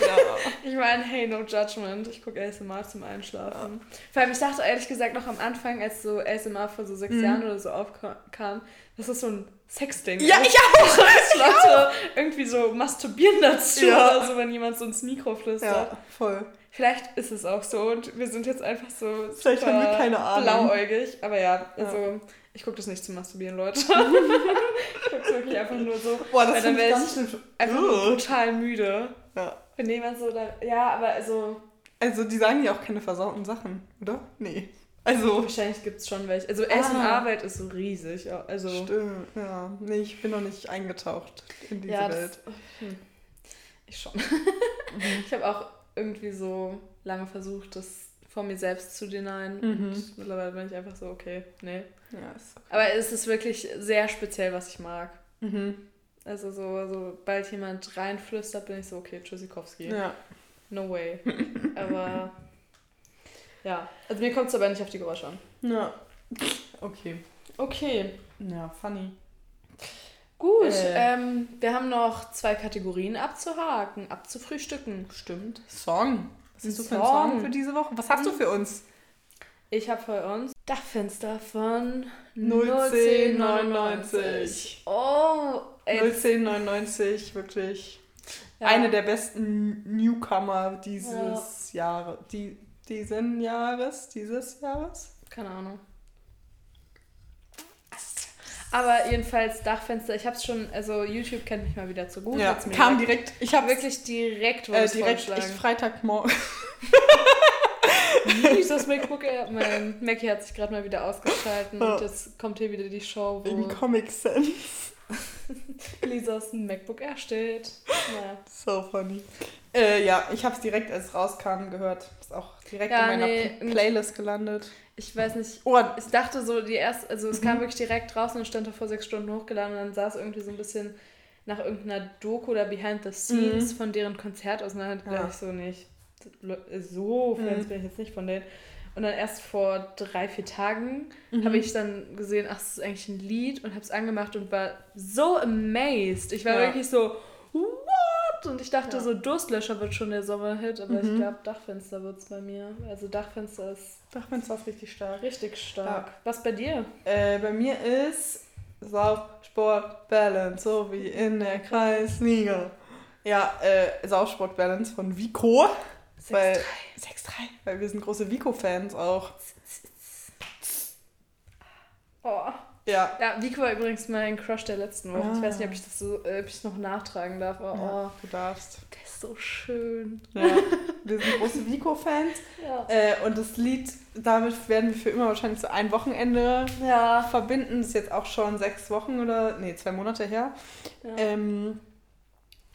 B: Ja. [LAUGHS] Ich meine, hey, no judgment. Ich gucke ASMR zum Einschlafen. Ja. Vor allem, ich dachte ehrlich gesagt noch am Anfang, als so ASMR vor so sechs mhm. Jahren oder so aufkam, das ist so ein Sexding Ja, ist. ich auch! Dass Leute irgendwie so masturbieren dazu ja. oder so, wenn jemand so ins Mikro flüstert. Ja, voll. Vielleicht ist es auch so und wir sind jetzt einfach so Vielleicht haben wir keine Ahnung. blauäugig. Aber ja, also ja. ich gucke das nicht zum Masturbieren, Leute. [LAUGHS] ich gucke es wirklich einfach nur so. Boah, das ist ganz schön. Einfach total müde. Ja. Wenn jemand so da. Ja, aber also.
A: Also, die sagen ja auch keine versauten Sachen, oder? Nee. Also.
B: Wahrscheinlich gibt es schon welche. Also, ASMR-Welt ah. ist so riesig. Also,
A: Stimmt, ja. Nee, ich bin noch nicht eingetaucht in diese ja, Welt. Das, hm.
B: Ich schon. mhm. Ich habe auch irgendwie so lange versucht, das vor mir selbst zu denyen.
A: Mhm.
B: Und mittlerweile bin ich einfach so, okay, nee.
A: Ja, ist
B: Aber es ist wirklich sehr speziell, was ich mag.
A: mhm.
B: Also so, sobald jemand reinflüstert, bin ich so, okay, Tschüssikowski.
A: Ja.
B: No way. [LAUGHS] aber ja, also mir kommt es aber nicht auf die Geräusche an.
A: Ja. Okay.
B: Okay,
A: Ja, funny.
B: gut.
A: Äh.
B: Ähm, wir haben noch zwei Kategorien abzuhaken, abzufrühstücken.
A: Stimmt. Song. Was hast du für einen
B: Song.
A: Song für diese Woche? Was hast du für uns?
B: Ich habe für uns Dachfenster von
A: 01099.
B: Oh, ey,
A: 01099, wirklich.
B: ja.
A: Eine der besten Newcomer dieses Jahres. Die, diesen Jahres? Dieses Jahres?
B: Keine Ahnung. Aber jedenfalls Dachfenster, ich hab's schon, also YouTube kennt mich mal wieder zu gut.
A: Ja, kam
B: direkt.
A: Ich habe
B: wirklich direkt
A: äh,
B: was
A: direkt ich. Freitagmorgen. [LAUGHS]
B: Dieses MacBook Air, mein Mackie hat sich gerade mal wieder ausgeschalten
A: Ja.
B: und jetzt kommt hier wieder die Show,
A: Wegen
B: wo
A: Comic Sans. [LAUGHS]
B: Lisas MacBook Air steht. Naja.
A: So funny. Äh, ja, ich habe es direkt, als es rauskam, gehört. Ist auch direkt
B: Ja,
A: in meiner
B: nee,
A: Playlist gelandet.
B: Ich weiß nicht,
A: Oh,
B: ich dachte so, die erste, also es
A: Mhm.
B: kam wirklich direkt raus und stand vor sechs Stunden hochgeladen und dann sah es irgendwie so ein bisschen nach irgendeiner Doku oder Behind the Scenes
A: Mhm.
B: von deren Konzert aus und dann
A: Ja.
B: ich so nicht, so Fans
A: Mhm.
B: bin ich jetzt nicht von denen. Und dann erst vor drei, vier Tagen
A: Mhm.
B: habe ich dann gesehen, ach, das ist eigentlich ein Lied und habe es angemacht und war so amazed. Ich war
A: Ja.
B: wirklich so, what? Und ich dachte
A: Ja.
B: so, Durstlöscher wird schon der Sommerhit, aber ich
A: Mhm.
B: glaube, Dachfenster wird es bei mir. Also Dachfenster ist
A: Dachfenster ist richtig stark.
B: richtig stark. Was bei dir?
A: Äh, bei mir ist Sauf, Sport, Balance, so wie in der Kreisliga. Ja, äh, Saufsport Balance von Vico. Weil, 6-3. Weil wir sind große Vico-Fans auch.
B: Oh.
A: Ja.
B: Ja, Vico war übrigens mein Crush der letzten Woche. Ich
A: Ah.
B: weiß nicht, ob ich das so, äh, ob ich noch nachtragen darf, aber
A: ja
B: oh,
A: du darfst.
B: der ist so schön.
A: Ja. wir sind große Vico-Fans. [LAUGHS]
B: Ja.
A: Äh, und das Lied, damit werden wir für immer wahrscheinlich so ein Wochenende
B: Ja.
A: verbinden. Das ist jetzt auch schon sechs Wochen oder, nee, zwei Monate her.
B: ja.
A: Ähm,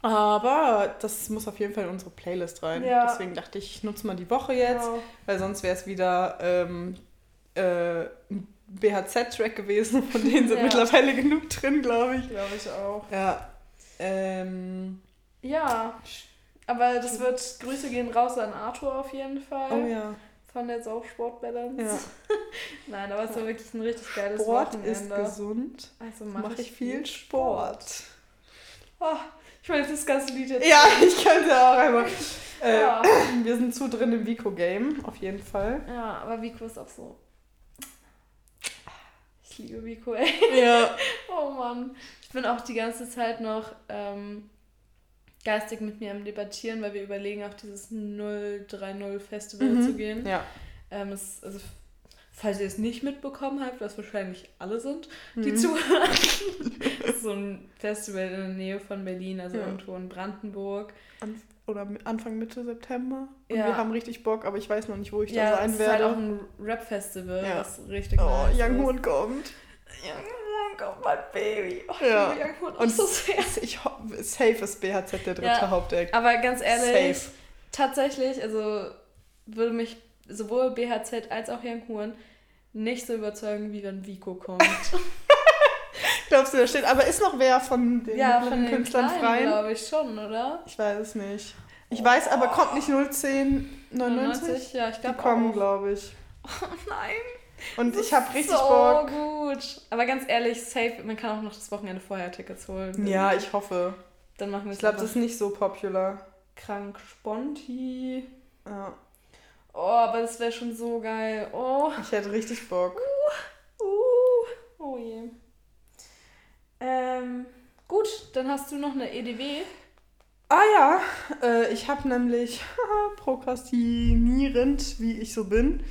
A: aber das muss auf jeden Fall in unsere Playlist rein.
B: Ja.
A: Deswegen dachte ich, ich nutze mal die Woche jetzt,
B: Genau.
A: weil sonst wäre es wieder ähm, äh, ein BHZ-Track gewesen. Von denen sind
B: Ja.
A: mittlerweile genug drin, glaube ich.
B: Glaube ich auch.
A: Ja. Ähm,
B: Ja. Aber das wird, Grüße gehen raus an Arthur auf jeden Fall.
A: oh ja.
B: Von der Saufsport Balance.
A: ja. [LAUGHS]
B: Nein, aber es war wirklich ein richtig geiles
A: Sport
B: Wochenende.
A: ist gesund.
B: Also
A: Mache
B: mache
A: ich viel Sport.
B: Oh, ich meine, das ganze Lied jetzt.
A: Ja, [LAUGHS] ich könnte auch einmal. Äh,
B: Ja. [CLEARS THROAT]
A: Wir sind zu drin im Vico-Game, auf jeden Fall.
B: ja, aber Vico ist auch so. Ich liebe Vico, ey.
A: Ja. [LAUGHS]
B: Oh Mann. Ich bin auch die ganze Zeit noch ähm, geistig mit mir am Debattieren, weil wir überlegen, auf dieses 030 Festival
A: Mhm.
B: zu gehen.
A: Ja.
B: Ähm, es, also, falls ihr es nicht mitbekommen habt, was wahrscheinlich alle sind, die
A: Mhm.
B: zuhören. [LAUGHS] das ist so ein Festival in der Nähe von Berlin, also
A: Ja.
B: irgendwo in Brandenburg.
A: An oder Anfang, Mitte September. Und
B: Ja.
A: wir haben richtig Bock, aber ich weiß noch nicht, wo ich
B: ja,
A: da sein
B: es ist halt
A: werde.
B: auch ein Rap-Festival,
A: Ja.
B: was richtig
A: oh,
B: nice
A: Young. Horn kommt.
B: Young Horn, kommt mein Baby. Oh,
A: Ja.
B: ich Young Horn auch
A: Und
B: so sehr.
A: Ich safe ist BHZ der dritte
B: Ja.
A: Haupteck.
B: Aber ganz ehrlich,
A: Safe.
B: tatsächlich, also würde mich sowohl BHZ als auch Young Horn nicht so überzeugen, wie wenn Vico kommt. [LAUGHS]
A: Glaubst du, da steht. Aber ist noch wer von den
B: ja, von den
A: Künstlern
B: Kleinen,
A: frei?
B: glaube ich schon, oder?
A: Ich weiß es nicht. Ich weiß aber, kommt nicht 01099?
B: Ja, ich
A: Die
B: glaube
A: kommen,
B: auch.
A: glaube ich. [LAUGHS]
B: Oh nein.
A: Und ich habe richtig
B: so
A: Bock.
B: gut. Aber ganz ehrlich, safe, man kann auch noch das Wochenende vorher Tickets holen.
A: Ja, ich hoffe.
B: Dann machen wir es
A: Ich glaube, das ist nicht so popular.
B: krank Sponti.
A: Ja,
B: Oh, aber das wäre schon so geil. Oh.
A: ich hätte richtig Bock.
B: Uh. Oh je. Ähm, gut, dann hast du noch eine EDW.
A: Ah ja, äh, ich habe nämlich prokrastinierend, wie ich so bin,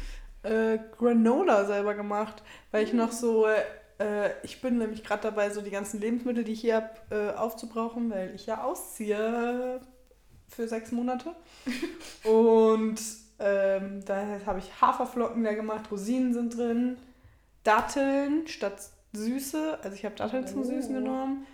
A: äh, Granola selber gemacht, weil ich noch so, äh, ich bin nämlich gerade dabei, so die ganzen Lebensmittel, die ich hier habe, äh, aufzubrauchen, weil ich ja ausziehe für sechs Monate. [LAUGHS] Und ähm, da habe ich Haferflocken da gemacht, Rosinen sind drin, Datteln statt Süße, also ich habe Datteln zum
B: Oh.
A: Süßen genommen.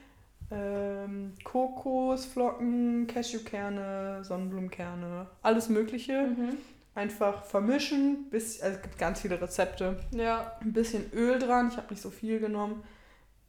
A: Ähm, Kokosflocken, Cashewkerne, Sonnenblumenkerne, alles Mögliche.
B: Mhm.
A: einfach vermischen. Bis, also es gibt ganz viele Rezepte.
B: Ja.
A: Ein bisschen Öl dran. Ich habe nicht so viel genommen,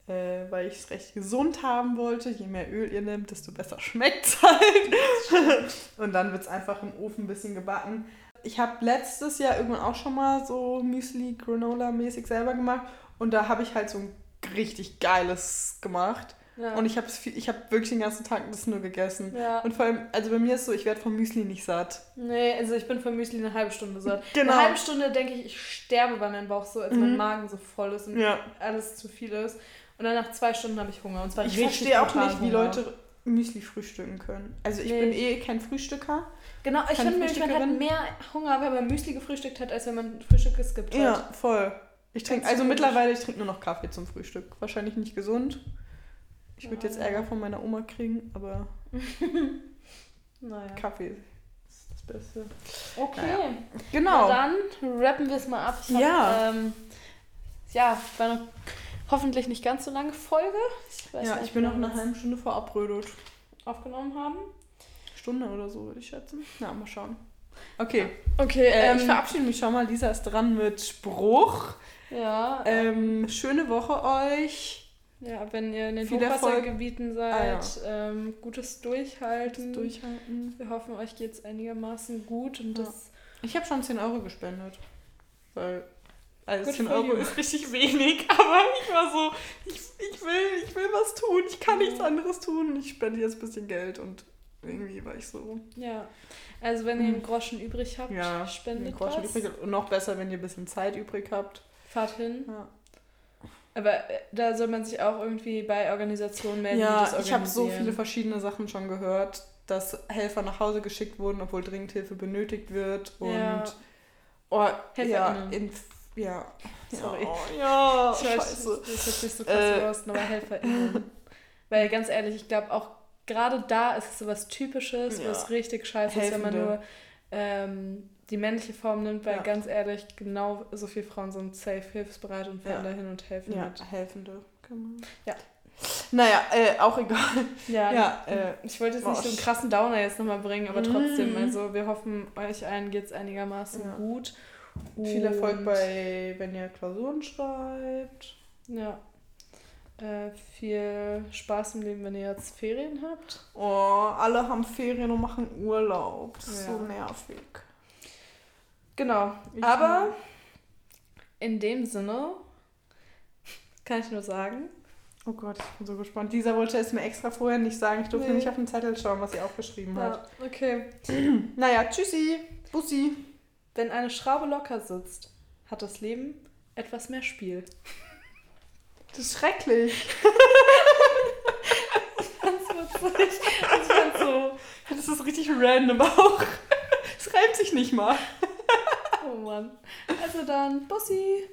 A: äh, weil ich es recht gesund haben wollte. Je mehr Öl ihr nehmt, desto besser [LAUGHS] schmeckt es halt. Und dann wird es einfach im Ofen ein bisschen gebacken. Ich habe letztes Jahr irgendwann auch schon mal so Müsli Granola mäßig selber gemacht und da habe ich halt so ein richtig geiles gemacht. Ja. Und ich habe ich hab wirklich den ganzen Tag das nur gegessen. Ja. Und vor allem, also bei mir ist so, ich werde vom Müsli nicht satt.
B: Nee, also ich bin vom Müsli eine halbe Stunde satt. [LAUGHS] Genau. Eine halbe Stunde denke ich, ich sterbe, weil mein Bauch so, als mhm. mein Magen so voll ist und ja. alles zu viel ist. Und dann nach zwei Stunden habe ich Hunger. Und zwar
A: ich verstehe auch nicht, wie Leute Müsli frühstücken können. Also ich nee. bin eh kein Frühstücker.
B: Genau, ich finde, man hat mehr Hunger, wenn man Müsli gefrühstückt hat, als wenn man Frühstück geskippt hat.
A: Ja, voll. Ich trinke, also mittlerweile, ich trinke nur noch Kaffee zum Frühstück. Wahrscheinlich nicht gesund. Ich würde jetzt Ärger von meiner Oma kriegen, aber [LAUGHS] naja. Kaffee ist das Beste.
B: Okay. Naja. Genau. Na dann rappen wir es mal ab. Ich hab, ja. Ähm, ja, war eine hoffentlich nicht ganz so lange Folge.
A: Ich ja, ich bin noch eine halbe Stunde vor Abrödelt
B: aufgenommen haben.
A: Stunde oder so, würde ich schätzen. Na, mal schauen. Okay. Okay. Äh, ähm, ich verabschiede mich schon mal. Lisa ist dran mit Spruch. Ja. Ähm, schöne Woche euch.
B: Ja, wenn ihr in den Hochwassergebieten seid, ah, ja. ähm, gutes Durchhalten. Gutes Durchhalten. Wir hoffen, euch geht es einigermaßen gut. Und ja. das
A: ich habe schon 10 Euro gespendet. Weil also 10 Euro ist richtig wenig, [LAUGHS] aber ich war so, ich, ich, will, ich will was tun, ich kann nichts anderes tun. Ich spende jetzt ein bisschen Geld und irgendwie war ich so.
B: Ja, also wenn ihr einen Groschen übrig habt, ja, spendet einen Groschen
A: was. Übrig, und noch besser, wenn ihr ein bisschen Zeit übrig habt.
B: Fahrt hin. Ja. Aber äh, da soll man sich auch irgendwie bei Organisationen melden.
A: Ja, ich habe so viele verschiedene Sachen schon gehört, dass Helfer nach Hause geschickt wurden, obwohl Dringendhilfe benötigt wird. Und ja. oh, ja, in, ja. Sorry. Oh, ja,
B: ich weiß, scheiße. Das hört sich so krass äh, aus, aber HelferInnen. Weil [LAUGHS] ganz ehrlich, ich glaube auch gerade da ist es so was Typisches, ja. was richtig scheiße ist, wenn man nur ähm, die männliche Form nimmt, weil ja. ganz ehrlich, genau so viele Frauen sind safe, hilfsbereit und fahren ja. dahin und helfen
A: ja, mit. Helfende. Ja. Naja, äh, auch egal. Ja,
B: ja äh, ich wollte jetzt nicht so einen krassen Downer jetzt nochmal bringen, aber trotzdem, mm. also wir hoffen, euch allen geht es einigermaßen ja. gut.
A: Und Viel Erfolg bei, wenn ihr Klausuren schreibt.
B: Ja. Äh, viel Spaß im Leben, wenn ihr jetzt Ferien habt.
A: Oh, alle haben Ferien und machen Urlaub. Das ist so nervig.
B: Genau. Ich Aber in dem Sinne kann ich nur sagen.
A: Oh Gott, ich bin so gespannt. Dieser wollte es mir extra vorher nicht sagen. Ich durfte nee. nicht auf den Zettel schauen, was sie aufgeschrieben ja, hat. Okay. [CLEARS THROAT] naja, tschüssi. Bussi.
B: Wenn eine Schraube locker sitzt, hat das Leben etwas mehr Spiel.
A: Das ist schrecklich. [LAUGHS] ich fand's witzig. [LAUGHS] Ich fand's so. Das ist richtig random auch. [LAUGHS] Es reimt sich nicht mal.
B: Oh Mann. Also dann, Bussi.